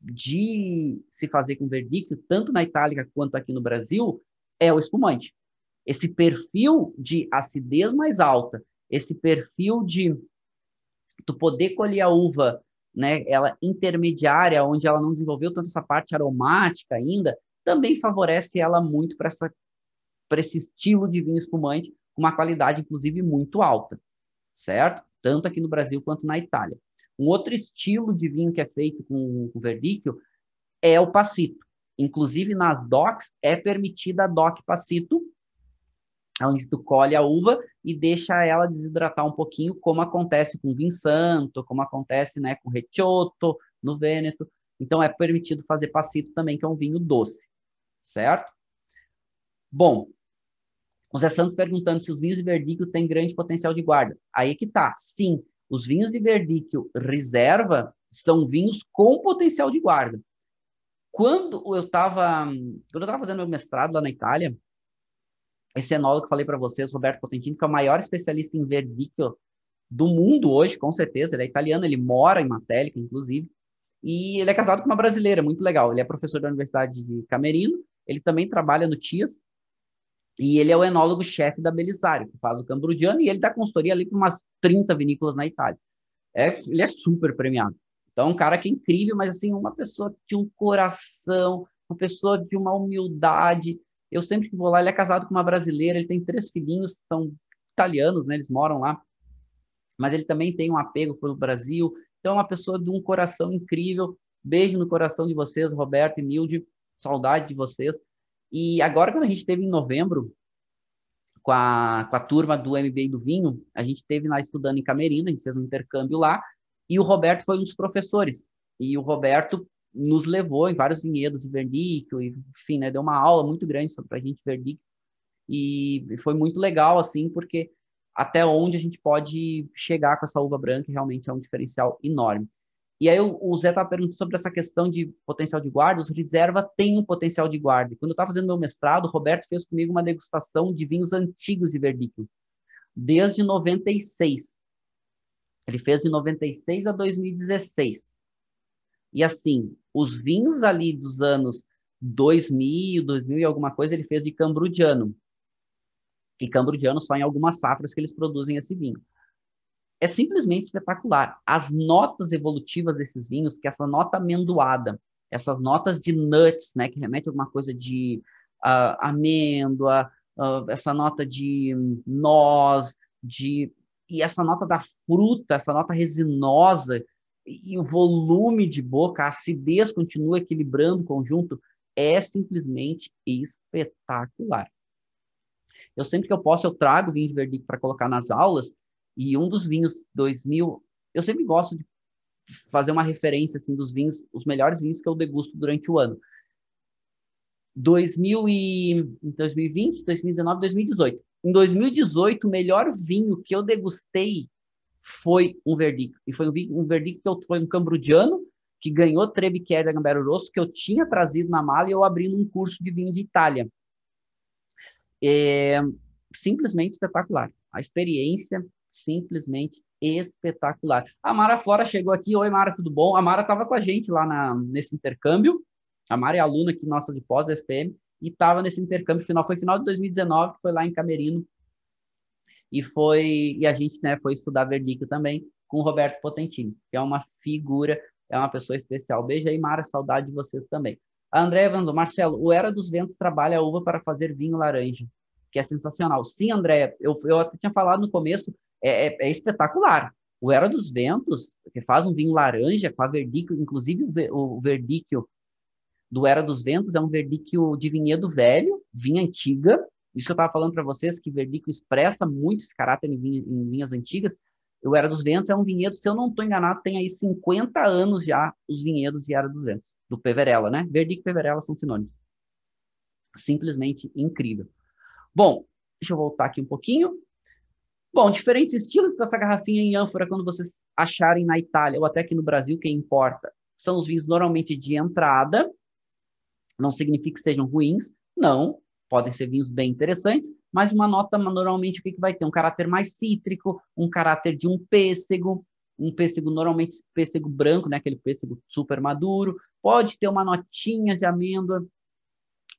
de se fazer com verdicchio, tanto na Itália quanto aqui no Brasil, é o espumante. Esse perfil de acidez mais alta, esse perfil de tu poder colher a uva, né, ela intermediária, onde ela não desenvolveu tanto essa parte aromática ainda, também favorece ela muito para essa para esse estilo de vinho espumante, com uma qualidade inclusive muito alta, certo? tanto aqui no Brasil quanto na Itália. Um outro estilo de vinho que é feito com, com verdicchio é o passito. Inclusive nas DOCs é permitida a DOC passito, onde tu colhe a uva e deixa ela desidratar um pouquinho, como acontece com vinho santo, como acontece né, com recioto, no Vêneto. Então é permitido fazer passito também, que é um vinho doce, certo? Bom, o Zé Santos perguntando se os vinhos de verdicchio têm grande potencial de guarda. Aí que tá. Sim, os vinhos de verdicchio reserva são vinhos com potencial de guarda. Quando eu estava quando eu tava fazendo meu mestrado lá na Itália, esse enólogo que falei para vocês, Roberto Potentini, que é o maior especialista em verdicchio do mundo hoje, com certeza, ele é italiano, ele mora em Matélica, inclusive, e ele é casado com uma brasileira, muito legal. Ele é professor da Universidade de Camerino, ele também trabalha no TIAS, e ele é o enólogo-chefe da Belisário, que faz o Cambrudiano, e ele dá consultoria ali para umas 30 vinícolas na Itália. É, ele é super premiado. Então, um cara que é incrível, mas assim, uma pessoa de um coração, uma pessoa de uma humildade. Eu sempre que vou lá, ele é casado com uma brasileira, ele tem três filhinhos, são italianos, né? Eles moram lá. Mas ele também tem um apego pelo Brasil. Então, é uma pessoa de um coração incrível. Beijo no coração de vocês, Roberto e Nilde. Saudade de vocês. E agora, quando a gente teve em novembro, com a, com a turma do MBA do vinho, a gente esteve lá estudando em Camerino, a gente fez um intercâmbio lá, e o Roberto foi um dos professores. E o Roberto nos levou em vários vinhedos de Verdicchio, enfim, né, deu uma aula muito grande para a gente Verdicchio, e foi muito legal, assim, porque até onde a gente pode chegar com essa uva branca realmente é um diferencial enorme. E aí o, Zé estava perguntando sobre essa questão de potencial de guarda. Os reserva têm um potencial de guarda. Quando eu estava fazendo meu mestrado, o Roberto fez comigo uma degustação de vinhos antigos de Verdicchio, desde 96. Ele fez de 96 a 2016. E assim, os vinhos ali dos anos 2000, 2000 e alguma coisa, ele fez de Cambrudiano. E Cambrudiano só em algumas safras que eles produzem esse vinho é simplesmente espetacular. As notas evolutivas desses vinhos, que essa nota amendoada, essas notas de nuts, né, que remete a alguma coisa de uh, amêndoa, uh, essa nota de noz, de e essa nota da fruta, essa nota resinosa e o volume de boca, a acidez continua equilibrando o conjunto, é simplesmente espetacular. Eu sempre que eu posso, eu trago vinho de verdict para colocar nas aulas, e um dos vinhos 2000, eu sempre gosto de fazer uma referência assim dos vinhos, os melhores vinhos que eu degusto durante o ano. 2000 e 2020, 2019, 2018. Em 2018, o melhor vinho que eu degustei foi um Verdict. E foi um, um que eu, foi um cambrudiano, que ganhou Trebiquer da Gambero Rosso, que eu tinha trazido na mala e eu abri num curso de vinho de Itália. É simplesmente espetacular. A experiência simplesmente espetacular. A Mara Flora chegou aqui. Oi, Mara, tudo bom? A Mara estava com a gente lá na, nesse intercâmbio. A Mara é aluna aqui nossa de pós da SPM e estava nesse intercâmbio final. Foi final de 2019, foi lá em Camerino. E foi e a gente né, foi estudar Verdicchio também com o Roberto Potentini, que é uma figura, é uma pessoa especial. Beijo aí, Mara, saudade de vocês também. A André Evandro, Marcelo, o Era dos Ventos trabalha a uva para fazer vinho laranja, que é sensacional. Sim, André, eu, eu tinha falado no começo, é, é, é, espetacular. O Era dos Ventos, que faz um vinho laranja com a verdicchio, inclusive o, o verdicchio do Era dos Ventos é um verdicchio de vinhedo velho, vinha antiga. Isso que eu estava falando para vocês, que verdicchio expressa muito esse caráter em, vinha, em vinhas antigas. O Era dos Ventos é um vinhedo, se eu não estou enganado, tem aí 50 anos já os vinhedos de Era dos Ventos, do Peverella, né? Verdicchio e Peverella são sinônimos. Simplesmente incrível. Bom, deixa eu voltar aqui um pouquinho. Bom, diferentes estilos dessa garrafinha em ânfora, quando vocês acharem na Itália ou até aqui no Brasil, quem importa, são os vinhos normalmente de entrada. Não significa que sejam ruins, não. Podem ser vinhos bem interessantes, mas uma nota normalmente o que, que vai ter? Um caráter mais cítrico, um caráter de um pêssego, um pêssego normalmente pêssego branco, né? Aquele pêssego super maduro. Pode ter uma notinha de amêndoa,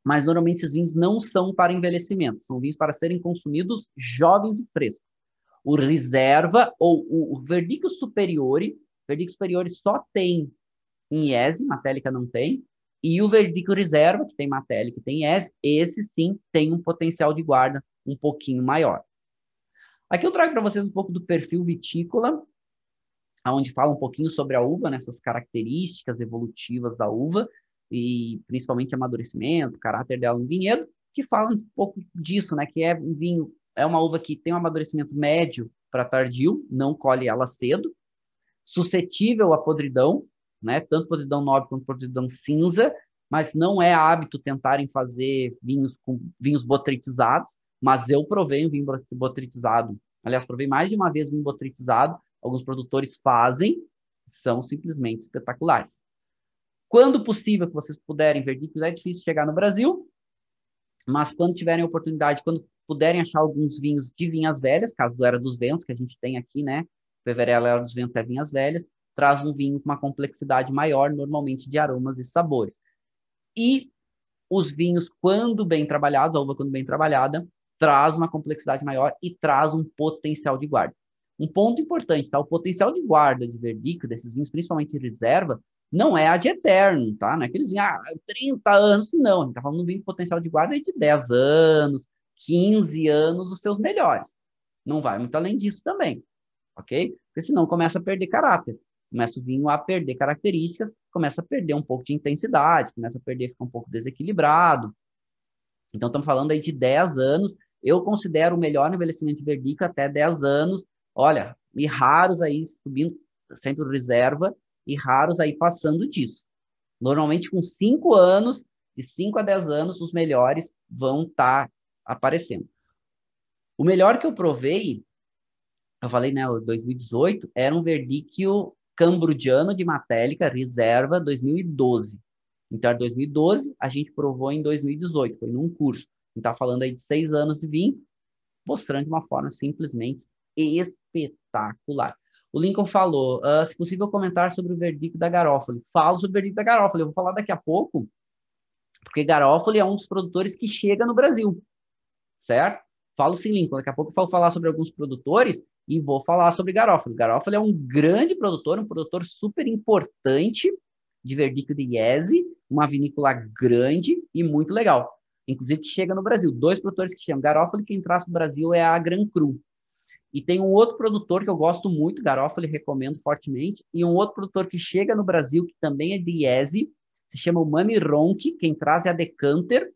mas normalmente esses vinhos não são para envelhecimento, são vinhos para serem consumidos jovens e frescos o reserva ou o, o verdicchio superiore, verdicchio superiore só tem em IESE, matélica não tem, e o verdicchio reserva, que tem matélica e tem IESE, esse sim tem um potencial de guarda um pouquinho maior. Aqui eu trago para vocês um pouco do perfil vitícola, onde fala um pouquinho sobre a uva, nessas né, características evolutivas da uva, e principalmente amadurecimento, caráter dela no vinhedo, que fala um pouco disso, né, que é um vinho é uma uva que tem um amadurecimento médio para tardio, não colhe ela cedo, suscetível à podridão, né? Tanto podridão nobre quanto podridão cinza, mas não é hábito tentarem fazer vinhos com vinhos botritizados, mas eu provei um vinho botritizado. Aliás, provei mais de uma vez vinho botritizado. Alguns produtores fazem, são simplesmente espetaculares. Quando possível que vocês puderem ver, é difícil chegar no Brasil, mas quando tiverem oportunidade, quando puderem achar alguns vinhos de vinhas velhas, caso do Era dos Ventos, que a gente tem aqui, né? Peverella Era dos Ventos é vinhas velhas, traz um vinho com uma complexidade maior, normalmente de aromas e sabores. E os vinhos, quando bem trabalhados, a uva quando bem trabalhada, traz uma complexidade maior e traz um potencial de guarda. Um ponto importante, tá? O potencial de guarda de verdico desses vinhos, principalmente em reserva, não é a de eterno, tá? Não é aqueles vinhos, ah, 30 anos, não. A gente tá falando de um vinho com potencial de guarda de 10 anos, 15 anos os seus melhores. Não vai muito além disso também, ok? Porque senão começa a perder caráter. Começa o vinho a perder características, começa a perder um pouco de intensidade, começa a perder, ficar um pouco desequilibrado. Então, estamos falando aí de 10 anos. Eu considero o melhor envelhecimento de verdico até 10 anos. Olha, e raros aí subindo, sendo reserva, e raros aí passando disso. Normalmente, com 5 anos, de 5 a 10 anos, os melhores vão estar tá aparecendo. O melhor que eu provei, eu falei, né, 2018, era um verdíquio cambrudiano de matélica, reserva, 2012. Então, 2012, a gente provou em 2018, foi num curso. A gente está falando aí de seis anos de vinho, mostrando de uma forma simplesmente espetacular. O Lincoln falou, uh, se possível comentar sobre o verdicto da Garofalo. Falo sobre o verdicto da Garofalo, eu vou falar daqui a pouco, porque Garofalo é um dos produtores que chega no Brasil, certo? Falo sim, Lincoln, daqui a pouco eu vou falar sobre alguns produtores e vou falar sobre Garofalo. Garofalo é um grande produtor, um produtor super importante de verdicto de Iese, uma vinícola grande e muito legal. Inclusive que chega no Brasil. Dois produtores que chamam Garofalo e quem traz para o Brasil é a Gran Cru. E tem um outro produtor que eu gosto muito, Garofalo, recomendo fortemente, e um outro produtor que chega no Brasil, que também é de Iese, se chama o Mami Ronk, quem traz é a Decanter,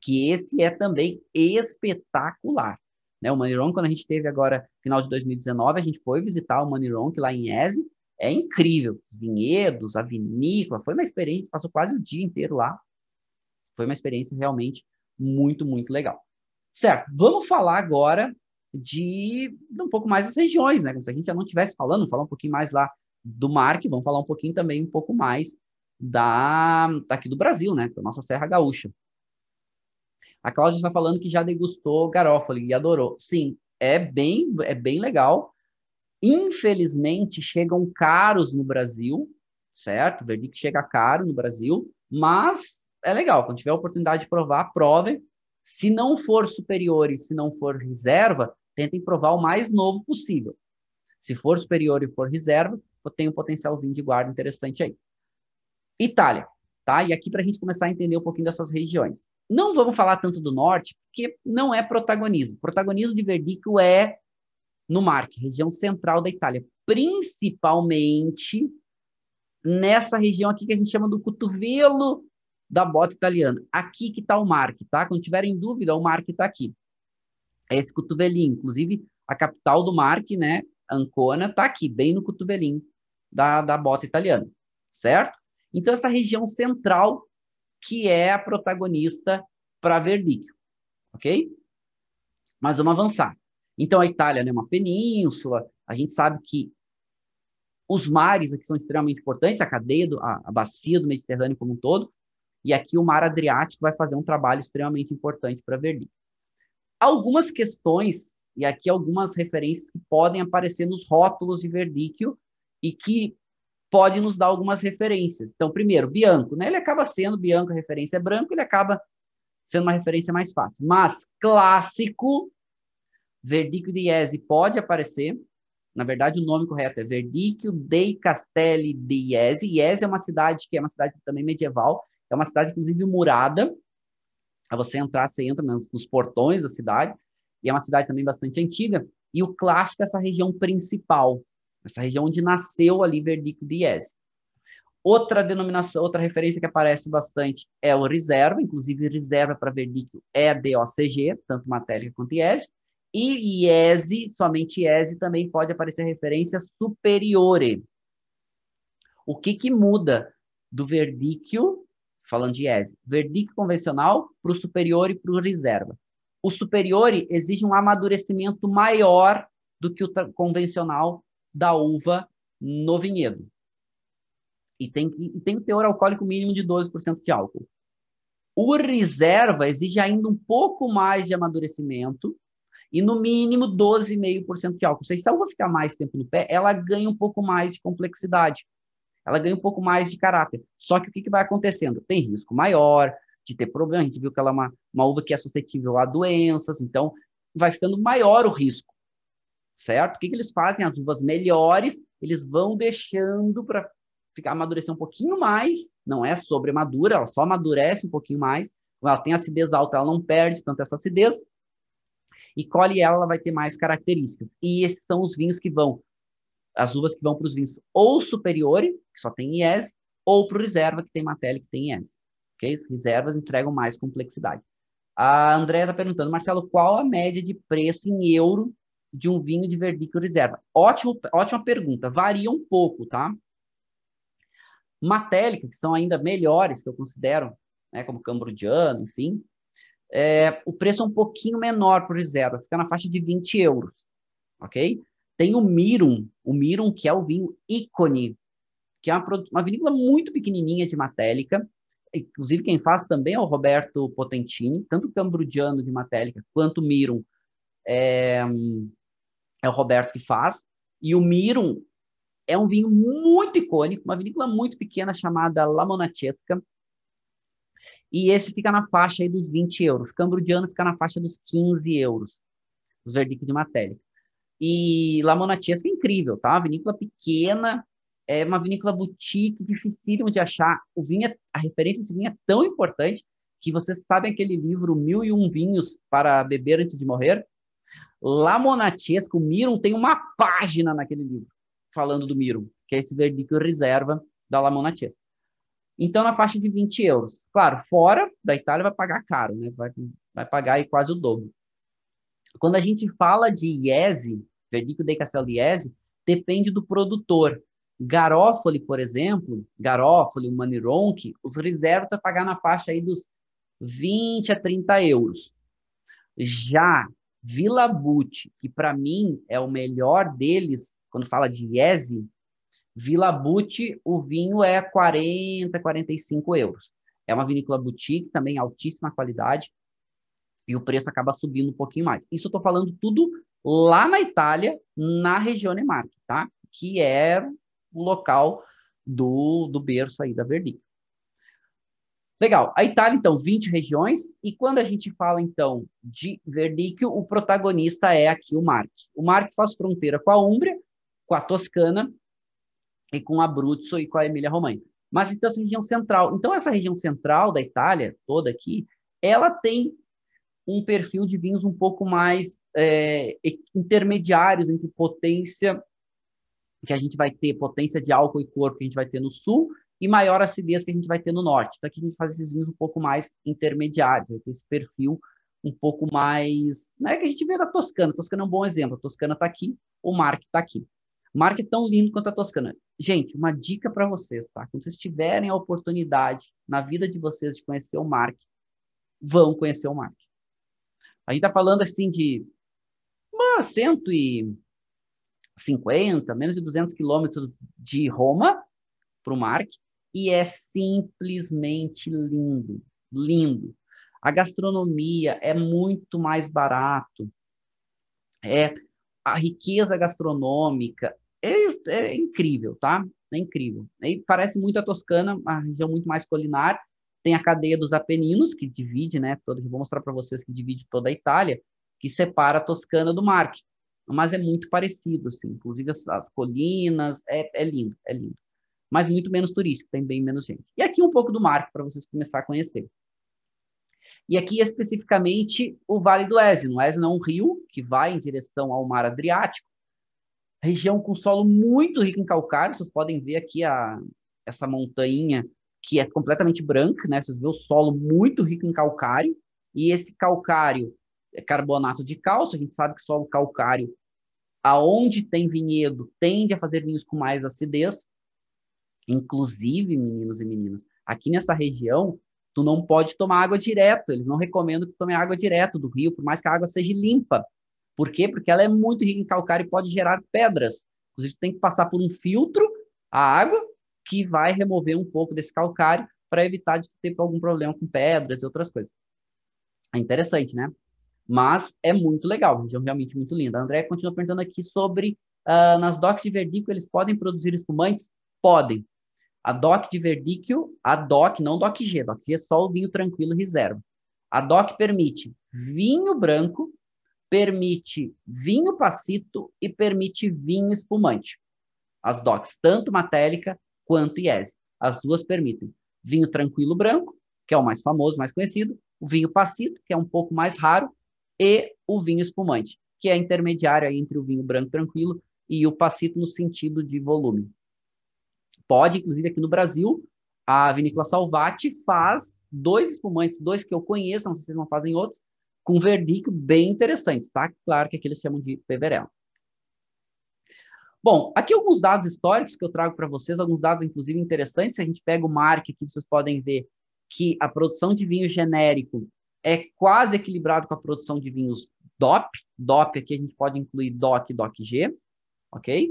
que esse é também espetacular. Né? O Maniron, quando a gente teve agora, final de 2019, a gente foi visitar o Maniron, lá em Eze, é incrível. Vinhedos, a vinícola, foi uma experiência, passou quase o dia inteiro lá. Foi uma experiência realmente muito, muito legal. Certo, vamos falar agora de, de um pouco mais das regiões, né? Como se a gente já não estivesse falando, falar um pouquinho mais lá do Marque, vamos falar um pouquinho também, um pouco mais da daqui do Brasil, né? Da nossa Serra Gaúcha. A Cláudia está falando que já degustou garófalo e adorou. Sim, é bem, é bem legal. Infelizmente, chegam caros no Brasil, certo? O chega caro no Brasil, mas é legal. Quando tiver a oportunidade de provar, prove. Se não for superior e se não for reserva, tentem provar o mais novo possível. Se for superior e for reserva, tem um potencialzinho de guarda interessante aí. Itália, tá? E aqui para a gente começar a entender um pouquinho dessas regiões. Não vamos falar tanto do norte, porque não é protagonismo. O protagonismo de Verdicchio é no Marche, região central da Itália, principalmente nessa região aqui que a gente chama do cotovelo da bota italiana. Aqui que está o Marche, tá? Quando tiverem dúvida, o Marche está aqui. É esse cotovelinho. Inclusive, a capital do Marche, né, Ancona, está aqui, bem no cotovelinho da, da bota italiana, certo? Então, essa região central que é a protagonista para Verdicchio, ok? Mas vamos avançar. Então, a Itália é uma península, a gente sabe que os mares aqui são extremamente importantes, a cadeia, do, a, a bacia do Mediterrâneo como um todo, e aqui o mar Adriático vai fazer um trabalho extremamente importante para Verdicchio. Algumas questões, e aqui algumas referências que podem aparecer nos rótulos de Verdicchio e que pode nos dar algumas referências. Então, primeiro, Bianco, né? Ele acaba sendo Bianco, a referência é branco, ele acaba sendo uma referência mais fácil. Mas clássico, Verdicchio di Iesi pode aparecer. Na verdade, o nome correto é Verdicchio dei Castelli di Iesi. Iesi é uma cidade que é uma cidade também medieval, é uma cidade inclusive murada. A você entrar, você entra nos portões da cidade, e é uma cidade também bastante antiga. E o clássico é essa região principal, essa região onde nasceu ali Verdicchio di Iesi. Outra denominação, outra referência que aparece bastante é o reserva, inclusive reserva para Verdicchio é DOCG, tanto Matélica quanto IESE, e IESE, somente IESE, também pode aparecer referência superiore. O que, que muda do Verdicchio, falando de IESE, Verdicchio convencional para o superior e para o reserva? O superior exige um amadurecimento maior do que o convencional da uva no vinhedo. E tem, que, tem um teor alcoólico mínimo de 12% de álcool. O reserva exige ainda um pouco mais de amadurecimento e no mínimo 12,5% de álcool. Se a uva ficar mais tempo no pé, ela ganha um pouco mais de complexidade. Ela ganha um pouco mais de caráter. Só que o que, que vai acontecendo? Tem risco maior de ter problema. A gente viu que ela é uma, uma uva que é suscetível a doenças, então vai ficando maior o risco certo? O que, que eles fazem? As uvas melhores, eles vão deixando para ficar amadurecer um pouquinho mais, não é sobre madura, ela só amadurece um pouquinho mais. Ela tem acidez alta, ela não perde tanto essa acidez. E colhe ela, ela vai ter mais características. E esses são os vinhos que vão, as uvas que vão para os vinhos ou superiores, que só tem IES, ou para o reserva, que tem matéria que tem IES. Okay? As reservas entregam mais complexidade. A Andréia está perguntando, Marcelo, qual a média de preço em euro de um vinho de verdicchio reserva? Ótimo, ótima pergunta. Varia um pouco, tá? Matélica, que são ainda melhores, que eu considero, né, como Cambrudiano, enfim, é, o preço é um pouquinho menor o reserva, fica na faixa de 20 euros, ok? Tem o Mirum, o Mirum que é o vinho ícone, que é uma, uma vinícola muito pequenininha de Matélica, inclusive quem faz também é o Roberto Potentini, tanto Cambrudiano de Matélica quanto Mirum é, é o Roberto que faz, e o Mirum é um vinho muito icônico, uma vinícola muito pequena chamada La Monachesca, e esse fica na faixa aí dos 20 euros. Cambrudiano fica na faixa dos 15 euros, os verdicos de Matélica. E La Monachesca é incrível, tá? Uma vinícola pequena, é uma vinícola boutique, dificílimo de achar. O vinho, é, a referência desse vinho é tão importante que vocês sabem aquele livro Mil e Um Vinhos para Beber Antes de Morrer? La Monachesca, o Mirum tem uma página naquele livro falando do Mirum, que é esse verdicchio reserva da La Monachesca. Então, na faixa de 20 euros. Claro, fora da Itália vai pagar caro, né? Vai, vai pagar aí quase o dobro. Quando a gente fala de IESE, verdicchio de Castel IESE, depende do produtor. Garófoli, por exemplo, Garófoli, Manironque, os reservas vai pagar na faixa aí dos 20 a 30 euros. Já Vila Butte, que para mim é o melhor deles, quando fala de IESE, Vila Butte, o vinho é 40, 45 euros. É uma vinícola boutique, também altíssima qualidade, e o preço acaba subindo um pouquinho mais. Isso eu estou falando tudo lá na Itália, na região Marche, tá? Que é o local do, do berço aí da Verdicchio. Legal. A Itália, então, 20 regiões. E quando a gente fala, então, de Verdicchio, o protagonista é aqui o Marche. O Marche faz fronteira com a Úmbria, com a Toscana e com Abruzzo e com a Emília-Romanha. Mas, então, essa região central. Então, essa região central da Itália, toda aqui, ela tem um perfil de vinhos um pouco mais é, intermediários entre potência que a gente vai ter potência de álcool e corpo que a gente vai ter no sul e maior acidez que a gente vai ter no norte. Então aqui a gente faz esses vinhos um pouco mais intermediários, esse perfil um pouco mais, né, que a gente vê da Toscana. A Toscana é um bom exemplo. A Toscana está aqui, o Mark está aqui. O Mark é tão lindo quanto a Toscana. Gente, uma dica para vocês, tá? Quando vocês tiverem a oportunidade na vida de vocês de conhecer o Mark, vão conhecer o Mark. A gente está falando assim de uma cento e 50, menos de 200 quilômetros de Roma para o Mark, e é simplesmente lindo, lindo. A gastronomia é muito mais barato, é a riqueza gastronômica é, é incrível, tá? É incrível. E parece muito a Toscana, uma região muito mais culinar. Tem a cadeia dos Apeninos, que divide, né? Todo, vou mostrar para vocês que divide toda a Itália, que separa a Toscana do Marque mas é muito parecido, assim, inclusive as, as colinas, é, é, lindo, é lindo. Mas muito menos turístico, tem bem menos gente. E aqui um pouco do mar, para vocês começar a conhecer. E aqui especificamente o Vale do Esino. O Esino é um rio que vai em direção ao mar Adriático, região com solo muito rico em calcário, vocês podem ver aqui a, essa montanha que é completamente branca, né? Vocês vê o solo muito rico em calcário, e esse calcário é carbonato de cálcio, a gente sabe que solo calcário aonde tem vinhedo, tende a fazer vinhos com mais acidez. Inclusive, meninos e meninas, aqui nessa região, tu não pode tomar água direto. Eles não recomendam que tome água direto do rio, por mais que a água seja limpa. Por quê? Porque ela é muito rica em calcário e pode gerar pedras. Inclusive, tu tem que passar por um filtro a água que vai remover um pouco desse calcário para evitar de ter algum problema com pedras e outras coisas. É interessante, né? Mas é muito legal, região realmente muito linda. A André continua perguntando aqui sobre uh, nas docks de verdicchio, eles podem produzir espumantes? Podem. A DOC de verdicchio, a DOC, não DOC G, DOC G é só o vinho tranquilo reserva. A DOC permite vinho branco, permite vinho passito e permite vinho espumante. As DOCs, tanto Matélica quanto IES. As duas permitem vinho tranquilo branco, que é o mais famoso, mais conhecido, o vinho passito, que é um pouco mais raro, e o vinho espumante, que é intermediário entre o vinho branco tranquilo e o passito no sentido de volume. Pode, inclusive aqui no Brasil, a Vinícola Salvati faz dois espumantes, dois que eu conheço, não sei se vocês não fazem outros, com verdicto bem interessantes, tá? Claro que aqui eles chamam de peverel. Bom, aqui alguns dados históricos que eu trago para vocês, alguns dados inclusive interessantes. Se a gente pega o MARC aqui, vocês podem ver que a produção de vinho genérico é quase equilibrado com a produção de vinhos DOP. DOP aqui a gente pode incluir DOC e DOC-G, ok?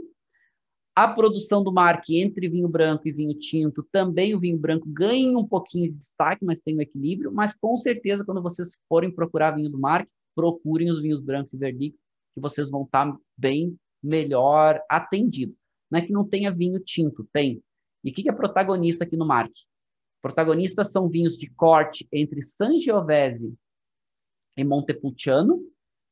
A produção do Mark entre vinho branco e vinho tinto, também o vinho branco ganha um pouquinho de destaque, mas tem um equilíbrio. Mas com certeza, quando vocês forem procurar vinho do Mark, procurem os vinhos brancos e verdictos, que vocês vão estar bem melhor atendidos. Não é que não tenha vinho tinto, tem. E o que é protagonista aqui no Mark? Protagonistas são vinhos de corte entre Sangiovese e Montepulciano,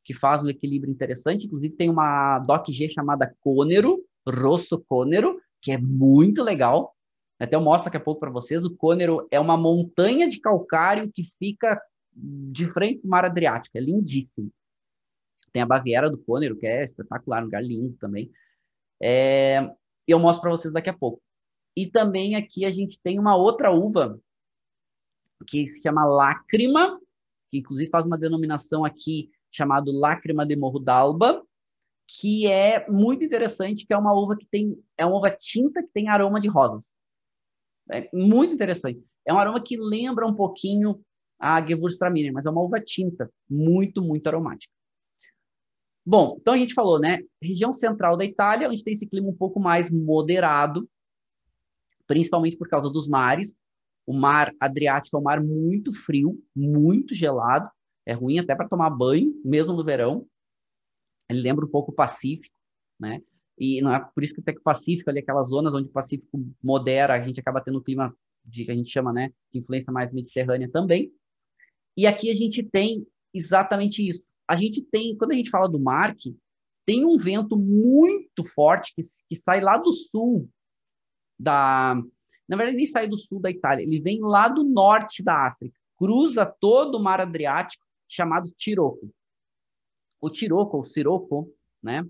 que faz um equilíbrio interessante. Inclusive, tem uma DOC G chamada Cônero, Rosso Cônero, que é muito legal. Até eu mostro daqui a pouco para vocês. O Cônero é uma montanha de calcário que fica de frente para o mar Adriático. É lindíssimo. Tem a Baviera do Cônero, que é espetacular, um lugar lindo também. É... Eu mostro para vocês daqui a pouco. E também aqui a gente tem uma outra uva que se chama Lágrima, que inclusive faz uma denominação aqui chamado Lágrima de Morro d'Alba, que é muito interessante, que é uma uva que tem é uma uva tinta que tem aroma de rosas. É muito interessante. É um aroma que lembra um pouquinho a Gewürztraminer, mas é uma uva tinta, muito, muito aromática. Bom, então a gente falou, né? Região central da Itália, onde tem esse clima um pouco mais moderado, principalmente por causa dos mares. O mar Adriático é um mar muito frio, muito gelado, é ruim até para tomar banho, mesmo no verão. Ele lembra um pouco o Pacífico, né? E não é por isso que tem o Pacífico ali, aquelas zonas onde o Pacífico modera, a gente acaba tendo um clima de que a gente chama, né, de influência mais mediterrânea também. E aqui a gente tem exatamente isso. A gente tem, quando a gente fala do Mark, tem um vento muito forte que, que sai lá do sul da, na verdade nem sai do sul da Itália, ele vem lá do norte da África, cruza todo o Mar Adriático, chamado Tiroco o Tiroco, o Siroco, né?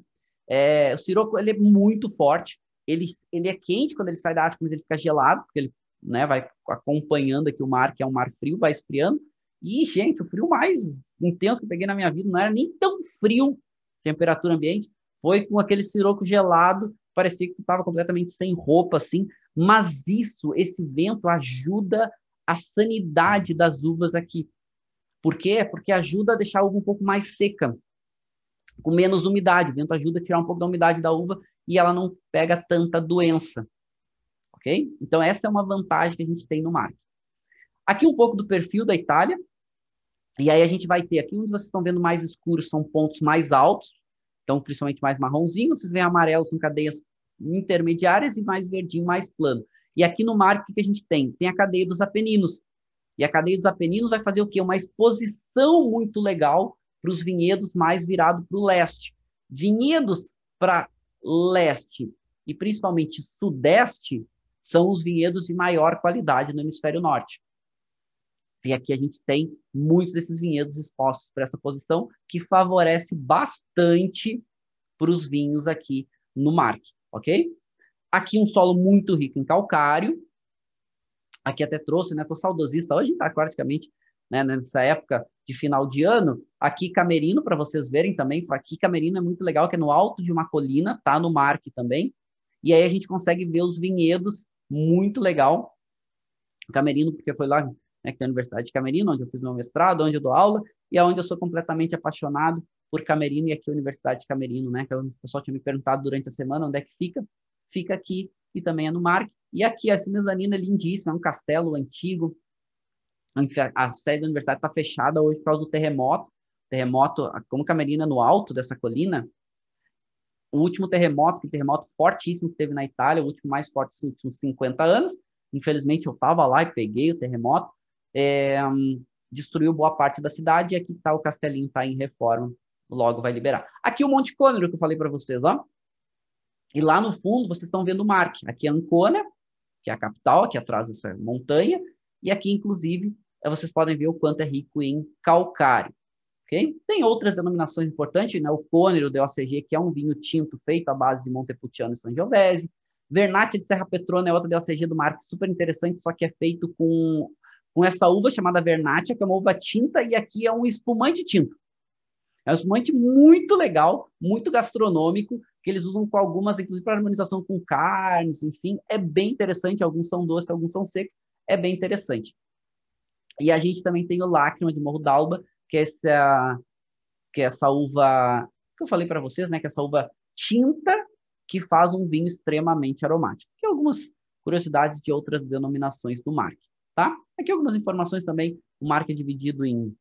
É, o Siroco, ele é muito forte, ele, ele é quente quando ele sai da África, mas ele fica gelado, porque ele né, vai acompanhando aqui o mar, que é um mar frio, vai esfriando. E, gente, o frio mais intenso que eu peguei na minha vida não era nem tão frio, temperatura ambiente, foi com aquele siroco gelado, parecia que estava completamente sem roupa, assim. Mas isso, esse vento ajuda a sanidade das uvas aqui. Por quê? Porque ajuda a deixar a uva um pouco mais seca com menos umidade. O vento ajuda a tirar um pouco da umidade da uva e ela não pega tanta doença. Ok? Então, essa é uma vantagem que a gente tem no mar. Aqui um pouco do perfil da Itália. E aí a gente vai ter aqui, onde vocês estão vendo mais escuros, são pontos mais altos. Então, principalmente mais marronzinho. Vocês veem amarelo, são cadeias intermediárias e mais verdinho, mais plano. E aqui no mar, o que a gente tem? Tem a cadeia dos Apeninos. E a cadeia dos Apeninos vai fazer o quê? Uma exposição muito legal para os vinhedos mais virados para o leste. Vinhedos para leste e principalmente sudeste são os vinhedos de maior qualidade no hemisfério norte. E aqui a gente tem muitos desses vinhedos expostos para essa posição, que favorece bastante para os vinhos aqui no Marque, ok? Aqui um solo muito rico em calcário. Aqui até trouxe, né? Tô saudosista. Hoje está praticamente né, nessa época de final de ano. Aqui Camerino, para vocês verem também, aqui Camerino é muito legal, que é no alto de uma colina, tá no Marque também. E aí a gente consegue ver os vinhedos, muito legal. Camerino, porque foi lá né, que tem a Universidade de Camerino, onde eu fiz meu mestrado, onde eu dou aula, e é onde eu sou completamente apaixonado por Camerino e aqui a Universidade de Camerino, né? Que o pessoal tinha me perguntado durante a semana onde é que fica. Fica aqui e também é no Marque. E aqui, essa mezanina é lindíssima, é um castelo antigo, a sede da universidade está fechada hoje por causa do terremoto. Terremoto, como Camerina no alto dessa colina, o último terremoto, que terremoto fortíssimo que teve na Itália, o último mais forte dos últimos 50 anos. Infelizmente, eu estava lá e peguei o terremoto. É, destruiu boa parte da cidade e aqui está o castelinho, está em reforma, logo vai liberar. Aqui o Monte Cônero que eu falei para vocês, ó. E lá no fundo vocês estão vendo o mar. Aqui é Ancona, que é a capital, aqui atrás dessa montanha, e aqui inclusive vocês podem ver o quanto é rico em calcário. Okay? Tem outras denominações importantes, né? o Cônero, o DOCG, que é um vinho tinto feito à base de Montepulciano e Sangiovese. Vernate de Serra Petrona é outra DOCG do Mark, super interessante, só que é feito com, com essa uva chamada Vernatia, que é uma uva tinta, e aqui é um espumante tinto. É um espumante muito legal, muito gastronômico, que eles usam com algumas, inclusive para harmonização com carnes, enfim, é bem interessante. Alguns são doces, alguns são secos, é bem interessante. E a gente também tem o Lágrima de Morro d'Alba, que é essa, que é essa uva que eu falei para vocês, né? Que é essa uva tinta que faz um vinho extremamente aromático. Aqui algumas curiosidades de outras denominações do Mark, tá? Aqui algumas informações também. O Mark é dividido em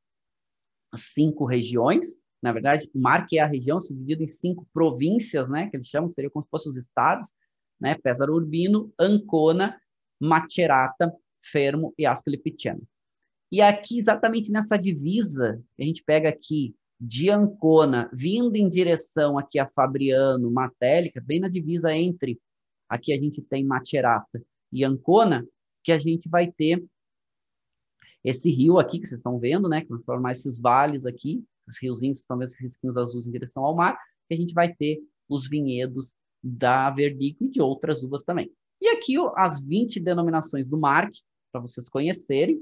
cinco regiões. Na verdade, o Mark é a região dividido em cinco províncias, né? Que eles chamam, que seriam como se fossem os estados, né? Pesaro Urbino, Ancona, Macerata, Fermo e Ascoli Piceno. E aqui, exatamente nessa divisa, a gente pega aqui de Ancona, vindo em direção aqui a Fabriano, Matélica, bem na divisa entre, aqui a gente tem Macerata e Ancona, que a gente vai ter esse rio aqui que vocês estão vendo, né, que vão formar esses vales aqui, esses riozinhos, estão vendo esses risquinhos azuis em direção ao mar, que a gente vai ter os vinhedos da Verdico e de outras uvas também. E aqui as 20 denominações do MARC, para vocês conhecerem,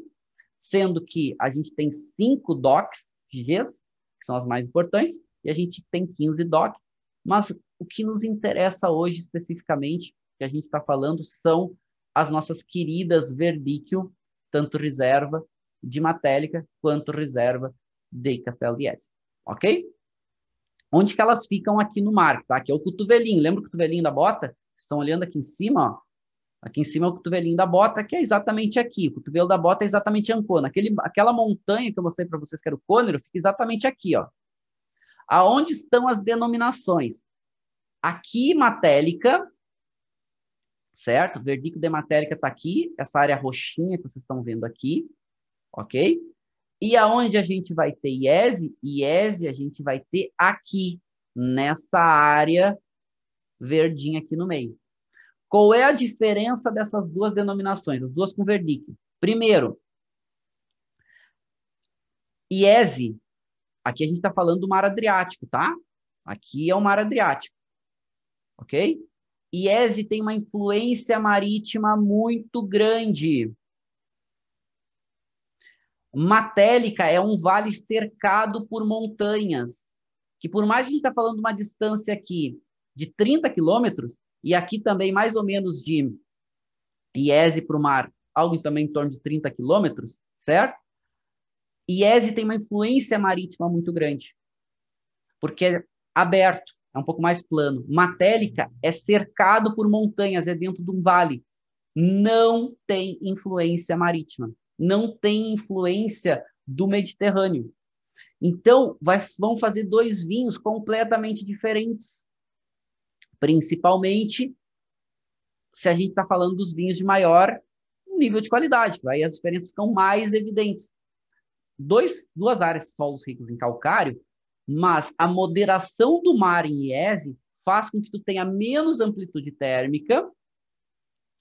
sendo que a gente tem cinco DOCs, Gs, que são as mais importantes, e a gente tem 15 DOC, mas o que nos interessa hoje especificamente, que a gente está falando, são as nossas queridas Verdicchio, tanto reserva de Matélica quanto reserva de Castel Diese, ok? Onde que elas ficam aqui no marco, tá? Aqui é o cotovelinho, lembra o cotovelinho da bota? Vocês estão olhando aqui em cima, ó. Aqui em cima é o cotovelinho da bota, que é exatamente aqui. O cotovelo da bota é exatamente Ancona. Aquele, aquela montanha que eu mostrei para vocês, que era o cônero, fica exatamente aqui. Ó. Aonde estão as denominações? Aqui, matélica, certo? Verdico de matélica está aqui, essa área roxinha que vocês estão vendo aqui, ok? E aonde a gente vai ter IESE? IESE a gente vai ter aqui, nessa área verdinha aqui no meio. Qual é a diferença dessas duas denominações, as duas com verdicto? Primeiro, IESE, aqui a gente está falando do mar Adriático, tá? Aqui é o mar Adriático, ok? IESE tem uma influência marítima muito grande. Matélica é um vale cercado por montanhas, que por mais que a gente está falando de uma distância aqui de 30 quilômetros, e aqui também, mais ou menos de Iese para o mar, algo também em torno de 30 quilômetros, certo? Iese tem uma influência marítima muito grande, porque é aberto, é um pouco mais plano. Matélica é cercado por montanhas, é dentro de um vale. Não tem influência marítima, não tem influência do Mediterrâneo. Então, vai, vão fazer dois vinhos completamente diferentes principalmente se a gente está falando dos vinhos de maior nível de qualidade, aí as diferenças ficam mais evidentes. Dois, duas áreas solos ricos em calcário, mas a moderação do mar em IESE faz com que tu tenha menos amplitude térmica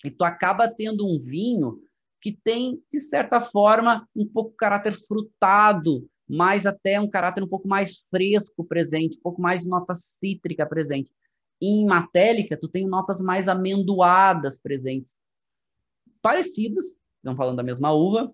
e tu acaba tendo um vinho que tem, de certa forma, um pouco caráter frutado, mais até um caráter um pouco mais fresco presente, um pouco mais nota cítrica presente em matélica, tu tem notas mais amendoadas presentes. Parecidas, estão falando da mesma uva,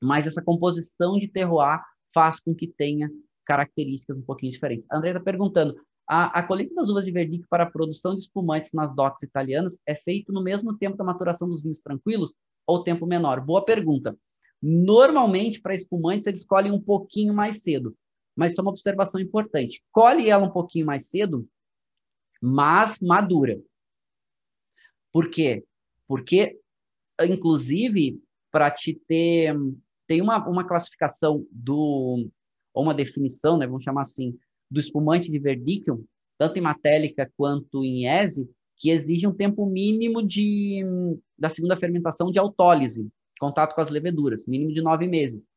mas essa composição de terroir faz com que tenha características um pouquinho diferentes. A André está perguntando, a, a, colheita das uvas de Verdic para a produção de espumantes nas docks italianas é feito no mesmo tempo da maturação dos vinhos tranquilos ou tempo menor? Boa pergunta. Normalmente, para espumantes, eles colhem um pouquinho mais cedo, mas isso é uma observação importante. Colhe ela um pouquinho mais cedo mas madura. Por quê? Porque, inclusive, para te ter. Tem uma, uma classificação do. ou uma definição, né, vamos chamar assim, do espumante de verdicchio, tanto em matélica quanto em ese, que exige um tempo mínimo de, da segunda fermentação de autólise, contato com as leveduras, mínimo de nove meses.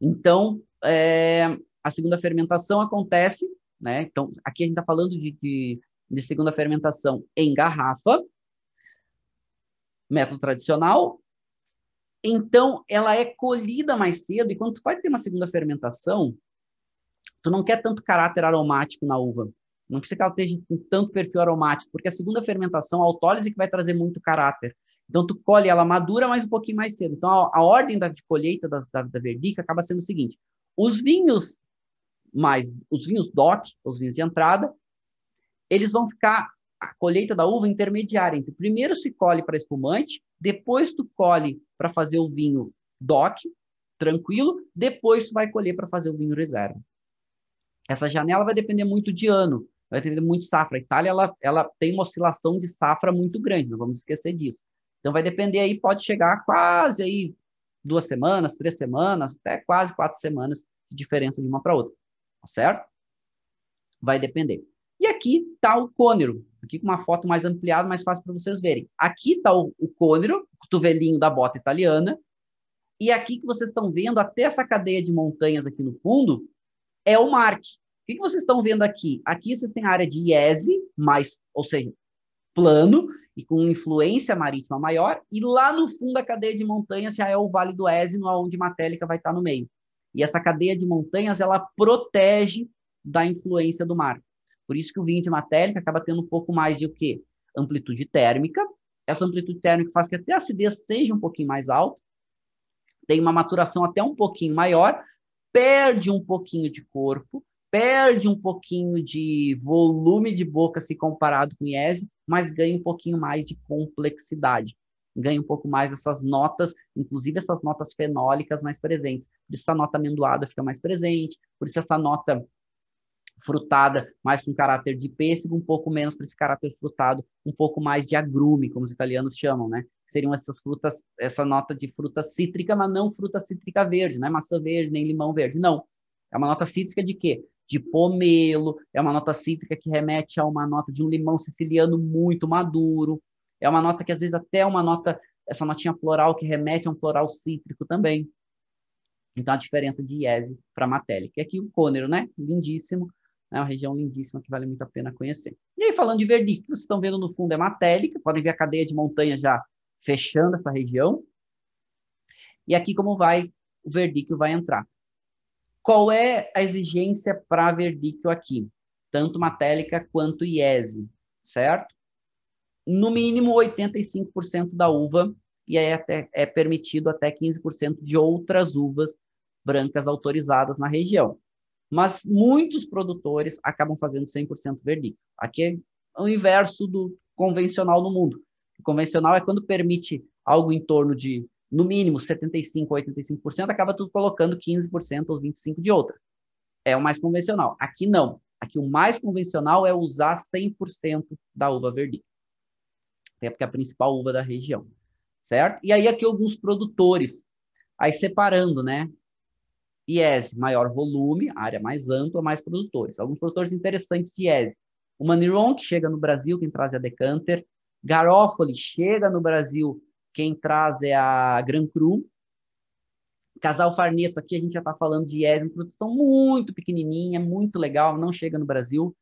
Então, é, a segunda fermentação acontece né? Então, aqui a gente está falando de, de, de segunda fermentação em garrafa, método tradicional. Então, ela é colhida mais cedo, e quando tu vai ter uma segunda fermentação, tu não quer tanto caráter aromático na uva. Não precisa que ela esteja com tanto perfil aromático, porque a segunda fermentação, a autólise, que vai trazer muito caráter. Então, tu colhe ela madura, mas um pouquinho mais cedo. Então, a, a ordem da, de colheita da, da verdica acaba sendo o seguinte: os vinhos mais, os vinhos DOC, os vinhos de entrada, eles vão ficar a colheita da uva intermediária. Então, primeiro se colhe para espumante, depois tu colhe para fazer o vinho DOC, tranquilo, depois tu vai colher para fazer o vinho reserva. Essa janela vai depender muito de ano, vai depender muito de safra. A Itália ela, ela tem uma oscilação de safra muito grande, não vamos esquecer disso. Então vai depender aí, pode chegar quase aí duas semanas, três semanas, até quase quatro semanas de diferença de uma para outra, tá certo? Vai depender. E aqui está o cônero, aqui com uma foto mais ampliada, mais fácil para vocês verem. Aqui está o, o cônero, o cotovelinho da bota italiana, e aqui que vocês estão vendo, até essa cadeia de montanhas aqui no fundo, é o Mark. O que, que vocês estão vendo aqui? Aqui vocês têm a área de IESE, mais, ou seja, plano, e com influência marítima maior, e lá no fundo da cadeia de montanhas já é o Vale do Esino, onde Matélica vai estar no meio. E essa cadeia de montanhas, ela protege da influência do mar. Por isso que o vinho de Matélica acaba tendo um pouco mais de o quê? Amplitude térmica. Essa amplitude térmica faz que até a acidez seja um pouquinho mais alta, tem uma maturação até um pouquinho maior, perde um pouquinho de corpo, perde um pouquinho de volume de boca se comparado com IESE, mas ganha um pouquinho mais de complexidade. Ganha um pouco mais essas notas, inclusive essas notas fenólicas mais presentes. Por isso essa nota amendoada fica mais presente, por isso essa nota frutada, mais com caráter de pêssego, um pouco menos para esse caráter frutado, um pouco mais de agrume, como os italianos chamam, né? Seriam essas frutas, essa nota de fruta cítrica, mas não fruta cítrica verde, não é maçã verde, nem limão verde, não. É uma nota cítrica de quê? de pomelo, é uma nota cítrica que remete a uma nota de um limão siciliano muito maduro, é uma nota que às vezes até é uma nota, essa notinha floral que remete a um floral cítrico também. Então a diferença de IESE para matélica. E aqui o cônero, né? Lindíssimo, é uma região lindíssima que vale muito a pena conhecer. E aí falando de verdict, que vocês estão vendo no fundo é matélica, podem ver a cadeia de montanha já fechando essa região. E aqui como vai o verdicto vai entrar. Qual é a exigência para verdicto aqui? Tanto Matélica quanto IESE, certo? No mínimo 85% da uva, e é, até, é permitido até 15% de outras uvas brancas autorizadas na região. Mas muitos produtores acabam fazendo 100% verdicto. Aqui é o inverso do convencional no mundo. O convencional é quando permite algo em torno de no mínimo 75% ou 85%, acaba tudo colocando 15% ou 25% de outras. É o mais convencional. Aqui não. Aqui o mais convencional é usar 100% da uva verdinha. Até porque é a principal uva da região. Certo? E aí aqui alguns produtores. Aí separando, né? IES, maior volume, área mais ampla, mais produtores. Alguns produtores interessantes de IES. O Maniron, que chega no Brasil, quem traz é a Decanter. Garofoli chega no Brasil quem traz é a Gran Cru. Casal Farneto, aqui a gente já está falando de IES, uma produção muito pequenininha, muito legal, não chega no Brasil.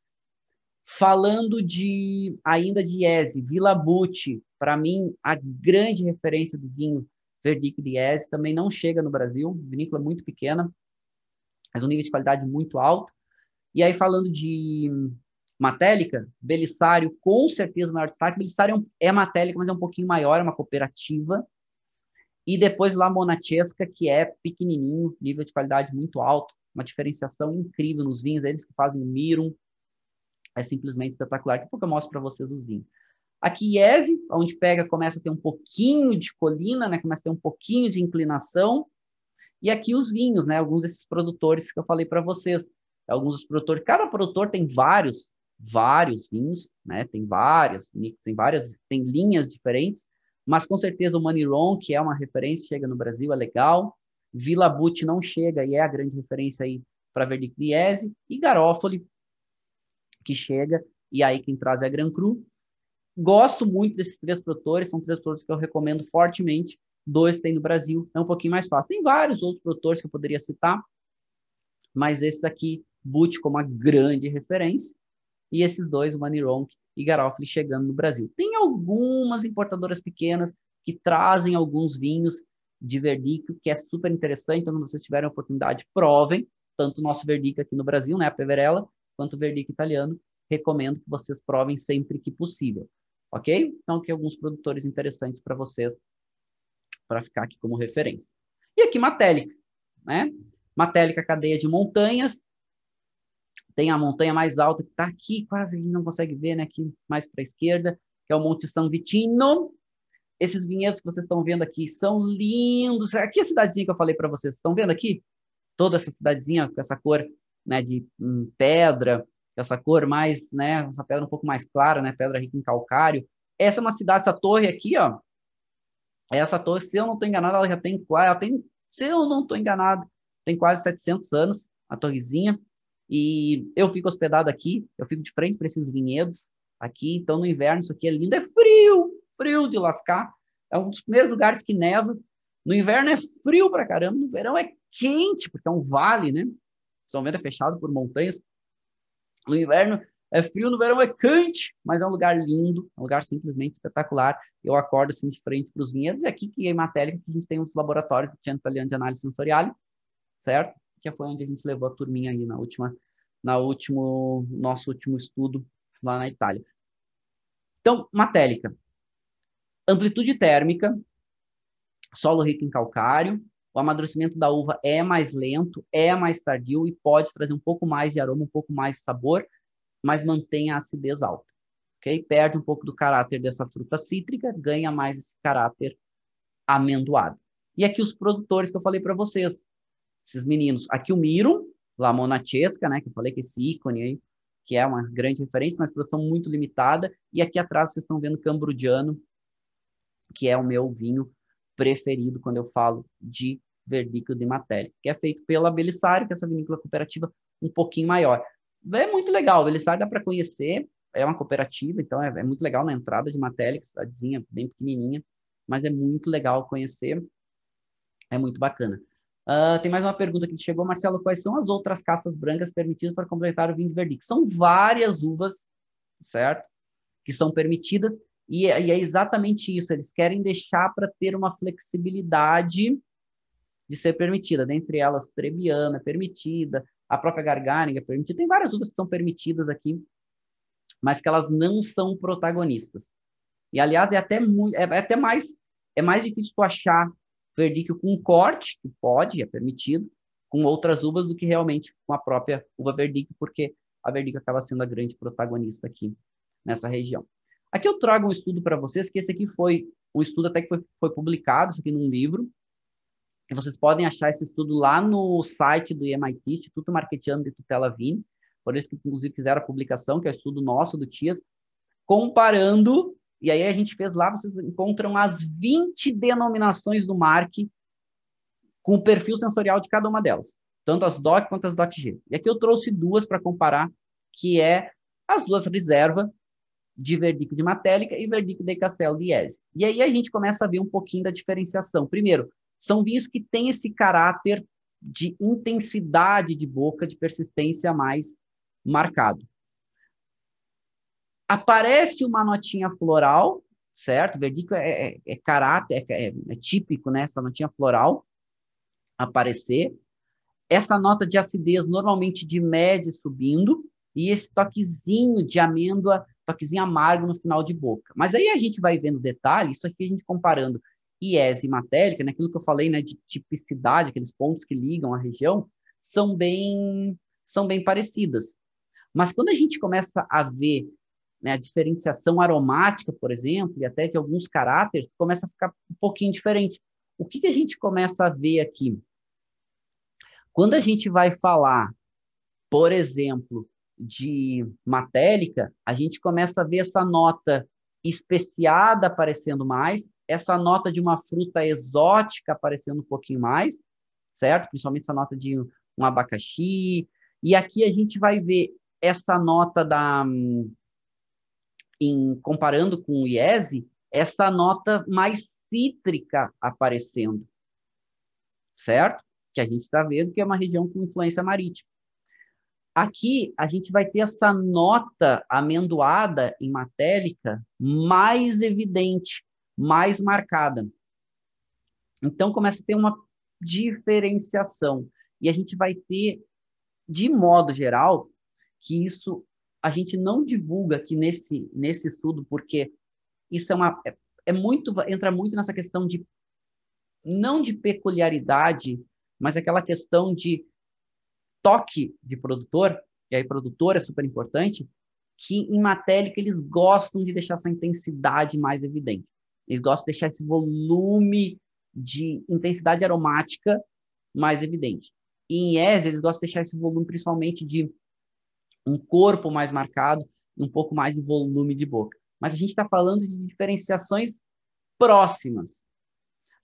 Falando de ainda de IES, Vila Bucci, para mim, a grande referência do vinho Verdict de IES, também não chega no Brasil, vinícola muito pequena, mas um nível de qualidade muito alto. E aí, falando de Matélica, Belisário, com certeza o maior destaque. Belisário é, é Matélica, mas é um pouquinho maior, é uma cooperativa. E depois lá Monachesca, que é pequenininho, nível de qualidade muito alto, uma diferenciação incrível nos vinhos, eles que fazem o Mirum, é simplesmente espetacular. Daqui a pouco eu mostro para vocês os vinhos. Aqui Iese, onde pega, começa a ter um pouquinho de colina, né? Começa a ter um pouquinho de inclinação. E aqui os vinhos, né? Alguns desses produtores que eu falei para vocês. Alguns dos produtores, cada produtor tem vários vários vinhos, né? Tem várias, tem várias, tem linhas diferentes, mas com certeza o Maniron, que é uma referência, chega no Brasil, é legal. Vila Butte não chega e é a grande referência aí para Verdigliese e Garofoli que chega e aí quem traz é a Gran Cru. Gosto muito desses três produtores, são três produtores que eu recomendo fortemente. Dois tem no Brasil, é um pouquinho mais fácil. Tem vários outros produtores que eu poderia citar, mas esse aqui, Butte como a grande referência e esses dois, Manironk e Garofoli, chegando no Brasil. Tem algumas importadoras pequenas que trazem alguns vinhos de verdicto, que é super interessante, então, quando vocês tiverem a oportunidade, provem, tanto o nosso verdicto aqui no Brasil, né, a Peverella, quanto o verdicto italiano, recomendo que vocês provem sempre que possível, ok? Então, aqui alguns produtores interessantes para vocês, para ficar aqui como referência. E aqui Matélica, né? Matélica, cadeia de montanhas, tem a montanha mais alta que está aqui, quase a gente não consegue ver, né? Aqui mais para a esquerda, que é o Monte São Vitino. Esses vinhedos que vocês estão vendo aqui são lindos. Aqui é a cidadezinha que eu falei para vocês, estão vendo aqui? Toda essa cidadezinha com essa cor né, de hum, pedra, essa cor mais, né, essa pedra um pouco mais clara, né, pedra rica em calcário. Essa é uma cidade, essa torre aqui, ó. Essa torre, se eu não estou enganado, ela já tem, ela tem, se eu não estou enganado, tem quase 700 anos, a torrezinha. E eu fico hospedado aqui, eu fico de frente para esses vinhedos aqui. Então, no inverno, isso aqui é lindo. É frio, frio de lascar. É um dos primeiros lugares que neva. No inverno é frio pra caramba. No verão é quente, porque é um vale, né? São Bento é fechado por montanhas. No inverno é frio, no verão é quente, mas é um lugar lindo, um lugar simplesmente espetacular. Eu acordo assim de frente para os vinhedos. E aqui que é em Matéria que a gente tem um dos laboratórios do Centro Italiano de Análise Sensorial, certo? que foi onde a gente levou a turminha aí na última, na último, nosso último estudo lá na Itália. Então, matélica. Amplitude térmica, solo rico em calcário, o amadurecimento da uva é mais lento, é mais tardio e pode trazer um pouco mais de aroma, um pouco mais de sabor, mas mantém a acidez alta. Okay? Perde um pouco do caráter dessa fruta cítrica, ganha mais esse caráter amendoado. E aqui os produtores que eu falei para vocês esses meninos. Aqui o Miro, La Monachesca, né, que eu falei que esse ícone aí, que é uma grande referência, mas produção muito limitada. E aqui atrás vocês estão vendo Cambrudiano, que é o meu vinho preferido quando eu falo de Verdicchio de Matéria, que é feito pela Belisário, que é essa vinícola cooperativa um pouquinho maior. É muito legal, Belisário dá para conhecer, é uma cooperativa, então é, é, muito legal na entrada de Matéria, cidadezinha bem pequenininha, mas é muito legal conhecer, é muito bacana. Uh, tem mais uma pergunta que chegou, Marcelo. Quais são as outras castas brancas permitidas para completar o vinho de Verdict? São várias uvas, certo? Que são permitidas, e, e é exatamente isso. Eles querem deixar para ter uma flexibilidade de ser permitida. Dentre elas, Trebiana é permitida, a própria Gargaring é permitida. Tem várias uvas que são permitidas aqui, mas que elas não são protagonistas. E, aliás, é até, é, é até mais, é mais difícil tu achar verdicchio com corte, que pode, é permitido, com outras uvas do que realmente com a própria uva verdicchio, porque a verdicchio acaba sendo a grande protagonista aqui nessa região. Aqui eu trago um estudo para vocês, que esse aqui foi um estudo até que foi, foi publicado, isso aqui num livro, e vocês podem achar esse estudo lá no site do MIT, Instituto Marketiano de Tutela Vini, por eles que inclusive fizeram a publicação, que é o estudo nosso do TIAS, comparando e aí a gente fez lá, vocês encontram as 20 denominações do MARC com o perfil sensorial de cada uma delas, tanto as DOC quanto as DOC-G. E aqui eu trouxe duas para comparar, que é as duas reserva de Verdico de Matélica e Verdico de Castelo de Iese. E aí a gente começa a ver um pouquinho da diferenciação. Primeiro, são vinhos que têm esse caráter de intensidade de boca, de persistência mais marcado aparece uma notinha floral, certo? Verdico é, é, é caráter, é, é, é, típico, né? Essa notinha floral aparecer. Essa nota de acidez normalmente de média subindo e esse toquezinho de amêndoa, toquezinho amargo no final de boca. Mas aí a gente vai vendo detalhes, isso aqui a gente comparando IES e matélica, né, aquilo que eu falei, né, de tipicidade, aqueles pontos que ligam a região, são bem são bem parecidas. Mas quando a gente começa a ver né, a diferenciação aromática, por exemplo, e até de alguns caráteres, começa a ficar um pouquinho diferente. O que, que a gente começa a ver aqui? Quando a gente vai falar, por exemplo, de matélica, a gente começa a ver essa nota especiada aparecendo mais, essa nota de uma fruta exótica aparecendo um pouquinho mais, certo? Principalmente essa nota de um abacaxi. E aqui a gente vai ver essa nota da, em comparando com o IESE, essa nota mais cítrica aparecendo, certo? Que a gente está vendo que é uma região com influência marítima. Aqui a gente vai ter essa nota amendoada em matélica mais evidente, mais marcada. Então começa a ter uma diferenciação e a gente vai ter, de modo geral, que isso a gente não divulga aqui nesse, nesse estudo, porque isso é uma. É, é muito, entra muito nessa questão de não de peculiaridade, mas aquela questão de toque de produtor, e aí produtor é super importante, que em matélica eles gostam de deixar essa intensidade mais evidente. Eles gostam de deixar esse volume de intensidade aromática mais evidente. E em ES, eles gostam de deixar esse volume principalmente de um corpo mais marcado um pouco mais de volume de boca. Mas a gente está falando de diferenciações próximas.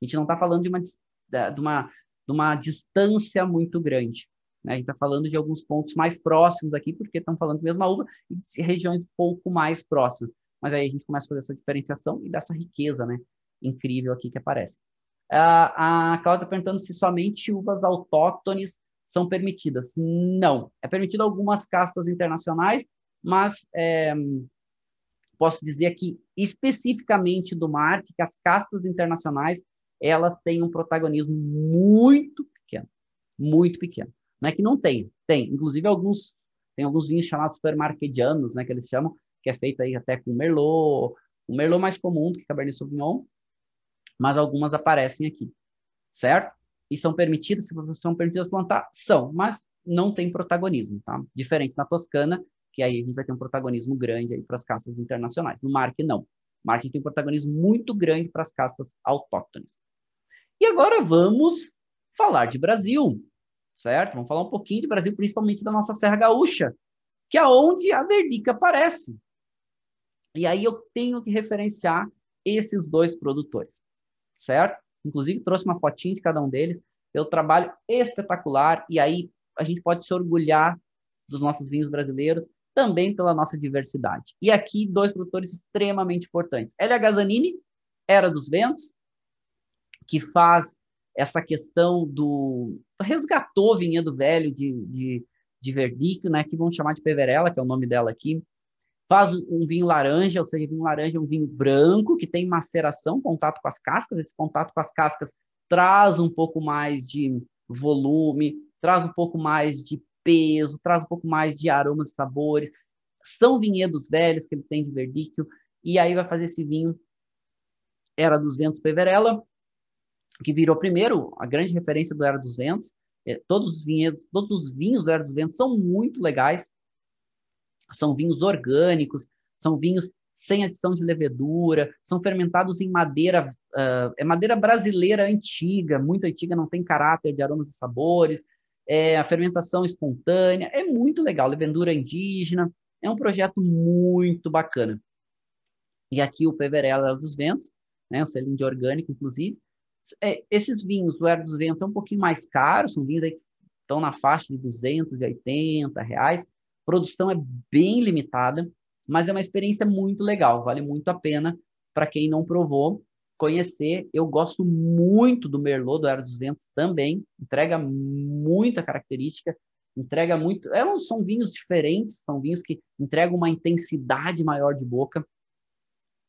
A gente não está falando de uma, de, uma, de uma distância muito grande. Né? A gente está falando de alguns pontos mais próximos aqui, porque estão falando da mesma uva, e de regiões um pouco mais próximas. Mas aí a gente começa a fazer essa diferenciação e dessa riqueza né? incrível aqui que aparece. A Cláudia está perguntando se somente uvas autóctones são permitidas. Não. É permitido algumas castas internacionais, mas é, posso dizer que especificamente do mar, que as castas internacionais elas têm um protagonismo muito pequeno, muito pequeno. Não é que não tem, tem. Inclusive alguns tem alguns vinhos chamados supermarquedianos, né, que eles chamam, que é feito aí até com merlot, o merlot mais comum do que cabernet sauvignon, mas algumas aparecem aqui, certo? E são permitidas, são permitidas plantar? São, mas não tem protagonismo, tá? Diferente na Toscana, que aí a gente vai ter um protagonismo grande aí para as castas internacionais. No Marque, não. Marque tem um protagonismo muito grande para as castas autóctones. E agora vamos falar de Brasil, certo? Vamos falar um pouquinho de Brasil, principalmente da nossa Serra Gaúcha, que é onde a Verdica aparece. E aí eu tenho que referenciar esses dois produtores certo? Inclusive, trouxe uma fotinha de cada um deles. Eu trabalho espetacular e aí a gente pode se orgulhar dos nossos vinhos brasileiros também pela nossa diversidade. E aqui, dois produtores extremamente importantes. Elia Gazzanini, Era dos Ventos, que faz essa questão do... resgatou vinhedo velho de, de, de verdicchio, né, que vão chamar de Peverella, que é o nome dela aqui, faz um vinho laranja, ou seja, vinho laranja é um vinho branco que tem maceração, contato com as cascas. Esse contato com as cascas traz um pouco mais de volume, traz um pouco mais de peso, traz um pouco mais de aromas e sabores. São vinhedos velhos que ele tem de verdicchio, e aí vai fazer esse vinho Era dos Ventos Peverella, que virou primeiro a grande referência do Era dos Ventos. É, todos os vinhedos, todos os vinhos do Era dos Ventos são muito legais são vinhos orgânicos, são vinhos sem adição de levedura, são fermentados em madeira, uh, é madeira brasileira antiga, muito antiga, não tem caráter de aromas e sabores, é a fermentação espontânea, é muito legal, levedura indígena, é um projeto muito bacana. E aqui o Peverella dos Ventos, né, um selinho de orgânico, inclusive. É, esses vinhos, o Era dos Ventos, é um pouquinho mais caro, são vinhos que estão na faixa de 280 reais, produção é bem limitada, mas é uma experiência muito legal, vale muito a pena para quem não provou conhecer. Eu gosto muito do Merlot do Era dos Ventos também, entrega muita característica, entrega muito. É, são vinhos diferentes, são vinhos que entregam uma intensidade maior de boca,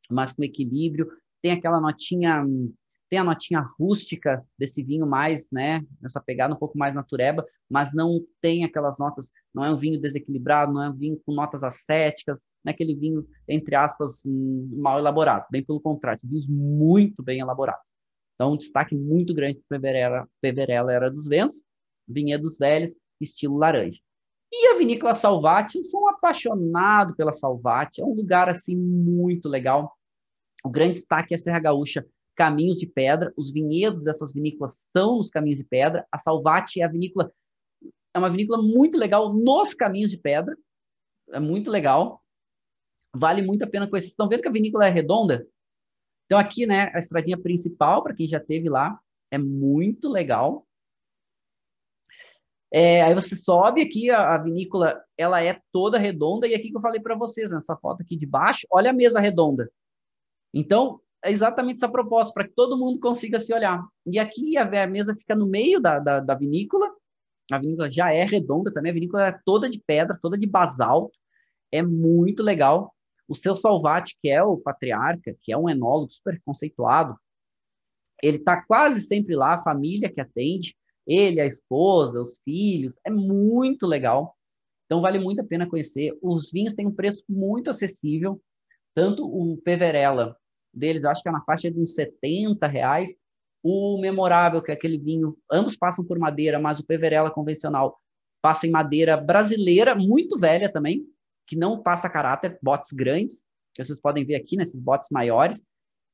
mas com equilíbrio. Tem aquela notinha tem a notinha rústica desse vinho mais, né, essa pegada um pouco mais natureba, mas não tem aquelas notas, não é um vinho desequilibrado, não é um vinho com notas acéticas, não é aquele vinho, entre aspas, mal elaborado, bem pelo contrário, vinhos muito bem elaborados. Então, um destaque muito grande para Peverella, Peverella Era dos Ventos, Vinhedos Velhos, estilo laranja. E a Vinícola Salvati, eu sou um apaixonado pela Salvati, é um lugar, assim, muito legal. O grande destaque é a Serra Gaúcha, caminhos de pedra. Os vinhedos dessas vinícolas são os caminhos de pedra. A Salvati é a vinícola é uma vinícola muito legal nos caminhos de pedra. É muito legal. Vale muito a pena conhecer. Vocês estão vendo que a vinícola é redonda? Então aqui, né, a estradinha principal para quem já teve lá é muito legal. É, aí você sobe aqui, a, a, vinícola ela é toda redonda, e aqui que eu falei para vocês, nessa foto aqui de baixo, olha a mesa redonda. Então, exatamente essa proposta, para que todo mundo consiga se olhar. E aqui a, a mesa fica no meio da, da, da, vinícola, a vinícola já é redonda também, a vinícola é toda de pedra, toda de basalto, é muito legal. O seu Salvati, que é o patriarca, que é um enólogo super conceituado, ele está quase sempre lá, a família que atende, ele, a esposa, os filhos, é muito legal. Então vale muito a pena conhecer. Os vinhos têm um preço muito acessível, tanto o Peverella deles, acho que é na faixa de uns 70 reais, o Memorável, que é aquele vinho, ambos passam por madeira, mas o Peverella convencional passa em madeira brasileira, muito velha também, que não passa caráter, botes grandes, que vocês podem ver aqui nesses botes maiores,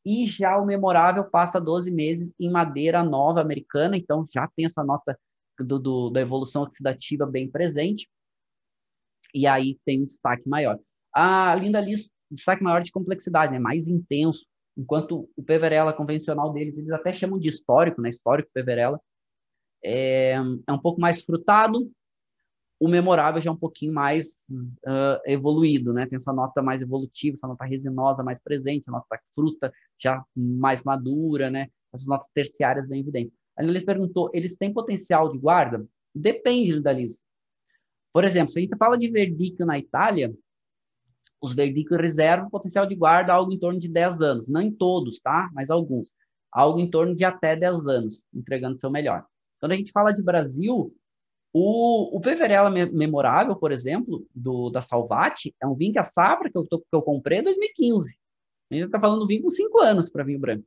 e já o Memorável passa 12 meses em madeira nova americana, então já tem essa nota do, do, da evolução oxidativa bem presente, e aí tem um destaque maior. A Linda Liz, destaque maior de complexidade, né? mais intenso, enquanto o Peverella convencional deles, eles até chamam de histórico, né? histórico Peverella, é, é um pouco mais frutado, o memorável já é um pouquinho mais uh, evoluído, né? Tem essa nota mais evolutiva, essa nota resinosa mais presente, essa nota fruta já mais madura, né? Essas notas terciárias bem evidentes. A Liz perguntou, eles têm potencial de guarda? Depende da Liz. Por exemplo, se a gente fala de verdicchio na Itália, os verdicchio reservam potencial de guarda algo em torno de 10 anos. Não em todos, tá? Mas alguns. Algo em torno de até 10 anos, entregando seu melhor. Quando a gente fala de Brasil, o, o Peverella Memorável, por exemplo, do, da Salvati, é um vinho que a safra que eu, tô, que eu comprei é 2015. A gente está falando do vinho com 5 anos para vinho branco.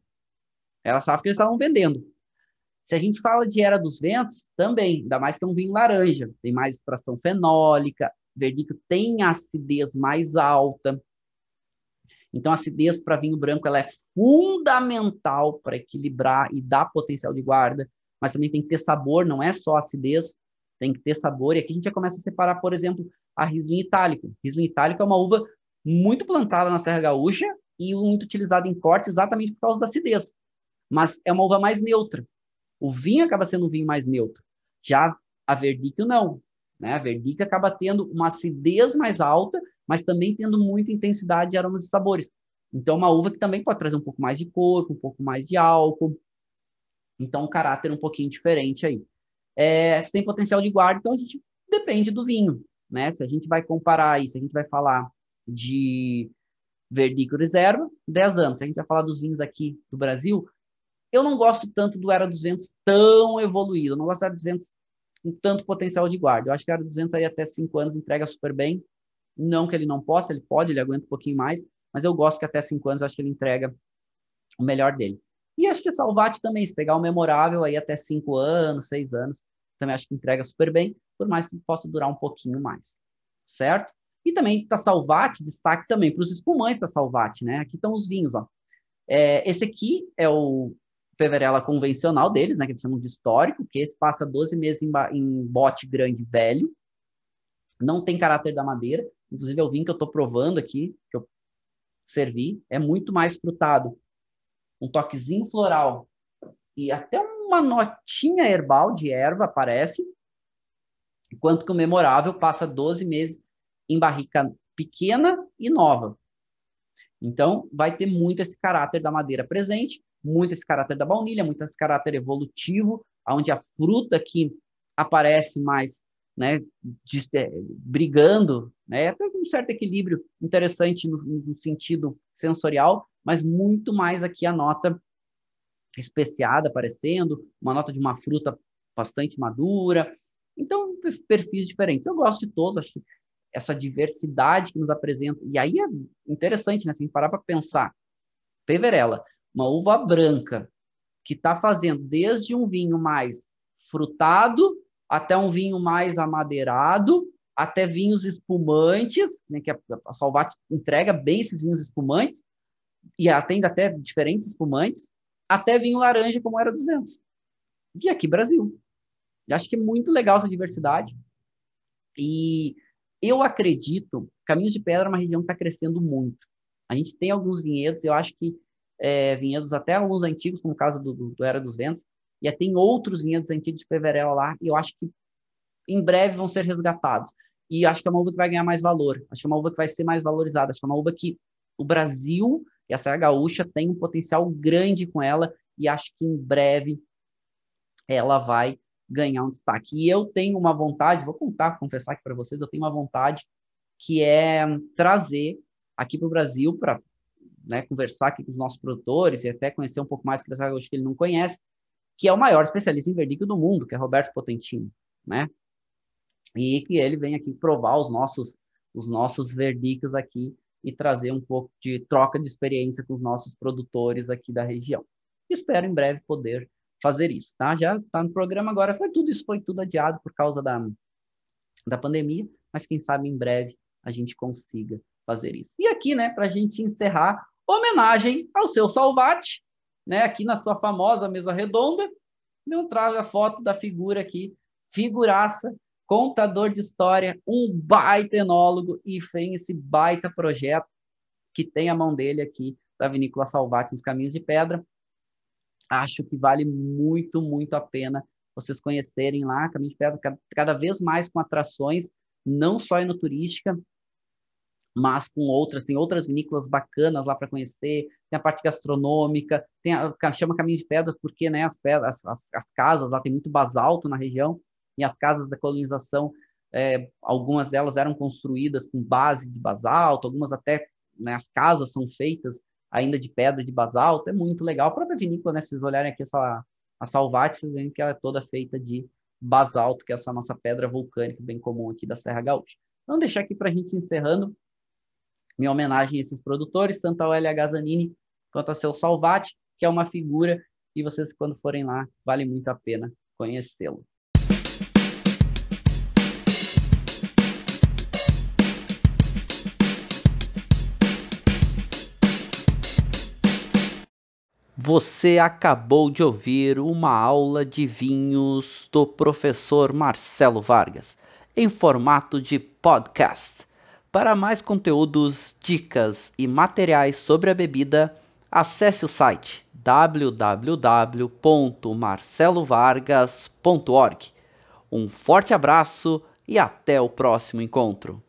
É a safra que eles estavam vendendo. Se a gente fala de Era dos Ventos, também, ainda mais que é um vinho laranja, tem mais extração fenólica, verdicchio tem acidez mais alta. Então, a acidez para vinho branco ela é fundamental para equilibrar e dar potencial de guarda, mas também tem que ter sabor, não é só acidez tem que ter sabor. E aqui a gente já começa a separar, por exemplo, a Riesling Itálico. Riesling Itálico é uma uva muito plantada na Serra Gaúcha e muito utilizada em corte exatamente por causa da acidez. Mas é uma uva mais neutra. O vinho acaba sendo um vinho mais neutro. Já a Verdicchio não. Né? A Verdicchio acaba tendo uma acidez mais alta, mas também tendo muita intensidade de aromas e sabores. Então, é uma uva que também pode trazer um pouco mais de corpo, um pouco mais de álcool. Então, um caráter um pouquinho diferente aí é, se tem potencial de guarda, então a gente depende do vinho, né? Se a gente vai comparar isso, a gente vai falar de verdicchio reserva, 10 anos. Se a gente vai falar dos vinhos aqui do Brasil, eu não gosto tanto do Era 200 tão evoluído, eu não gosto do Era 200 tanto potencial de guarda. Eu acho que o Era 200 aí até 5 anos entrega super bem. Não que ele não possa, ele pode, ele aguenta um pouquinho mais, mas eu gosto que até 5 anos eu acho que ele entrega o melhor dele. E acho que Salvati também, se pegar o memorável aí até cinco anos, seis anos, também acho que entrega super bem, por mais que possa durar um pouquinho mais, certo? E também da Salvati, destaque também para os espumantes da Salvati, né? Aqui estão os vinhos, ó. É, esse aqui é o Peverella convencional deles, né? Que eles chamam de histórico, que esse passa 12 meses em, em bote grande velho, não tem caráter da madeira, inclusive é o vinho que eu estou provando aqui, que eu servi, é muito mais frutado um toquezinho floral e até uma notinha herbal de erva aparece, enquanto que o memorável passa 12 meses em barrica pequena e nova. Então, vai ter muito esse caráter da madeira presente, muito esse caráter da baunilha, muito esse caráter evolutivo, onde a fruta que aparece mais né, de, é, brigando, né, até um certo equilíbrio interessante no, no, sentido sensorial, mas muito mais aqui a nota especiada aparecendo, uma nota de uma fruta bastante madura. Então, perfis diferentes. Eu gosto de todos, acho que essa diversidade que nos apresenta. E aí é interessante, né? Se a gente parar para pensar. Peverella, uma uva branca, que está fazendo desde um vinho mais frutado até um vinho mais amadeirado, até vinhos espumantes, né, que a, a Salvati entrega bem esses vinhos espumantes, e atende até diferentes espumantes, até vinho laranja, como era 200. E aqui, Brasil. Acho que é muito legal essa diversidade. E eu acredito, Caminhos de Pedra é uma região que está crescendo muito. A gente tem alguns vinhedos, eu acho que é, vinhedos até alguns antigos, como o caso do, do, Era dos Ventos, e tem outros vinhedos antigos de Peverel lá, e eu acho que em breve vão ser resgatados. E acho que é uma uva que vai ganhar mais valor, acho que é uma uva que vai ser mais valorizada, acho que é uma uva que o Brasil e a Serra Gaúcha tem um potencial grande com ela, e acho que em breve ela vai ganhar um destaque. E eu tenho uma vontade, vou contar, confessar aqui para vocês, eu tenho uma vontade que é trazer aqui para o Brasil para né, conversar aqui com os nossos produtores e até conhecer um pouco mais que Serra Gaúcha que ele não conhece, que é o maior especialista em verdicchio do mundo, que é Roberto Potentino, né? e que ele venha aqui provar os nossos, os nossos verdictos aqui e trazer um pouco de troca de experiência com os nossos produtores aqui da região. Espero em breve poder fazer isso, tá? Já está no programa agora, foi tudo isso foi tudo adiado por causa da, da pandemia, mas quem sabe em breve a gente consiga fazer isso. E aqui, né, para a gente encerrar, homenagem ao seu Salvati, né, aqui na sua famosa mesa redonda, eu trago a foto da figura aqui, figuraça, contador de história, um baita enólogo e fez esse baita projeto que tem a mão dele aqui da Vinícola Salvati nos Caminhos de Pedra. Acho que vale muito, muito a pena vocês conhecerem lá, Caminhos de Pedra, cada, cada vez mais com atrações, não só enoturística, mas com outras, tem outras vinícolas bacanas lá para conhecer, tem a parte gastronômica, tem a, chama Caminho de Pedras porque né, as, pedras, as, as casas lá tem muito basalto na região, e as casas da colonização, é, algumas delas eram construídas com base de basalto, algumas até, né, as casas são feitas ainda de pedra de basalto, é muito legal. A própria vinícola, né, se vocês olharem aqui essa, a Salvati, vocês veem que ela é toda feita de basalto, que é essa nossa pedra vulcânica bem comum aqui da Serra Gaúcha. Vamos deixar aqui para a gente encerrando minha homenagem a esses produtores, tanto ao LH Zanini quanto ao seu Salvati, que é uma figura e vocês, quando forem lá, vale muito a pena conhecê-lo. Você acabou de ouvir uma aula de vinhos do professor Marcelo Vargas, em formato de podcast. Para mais conteúdos, dicas e materiais sobre a bebida, acesse o site www.marcelovargas.org. Um forte abraço e até o próximo encontro.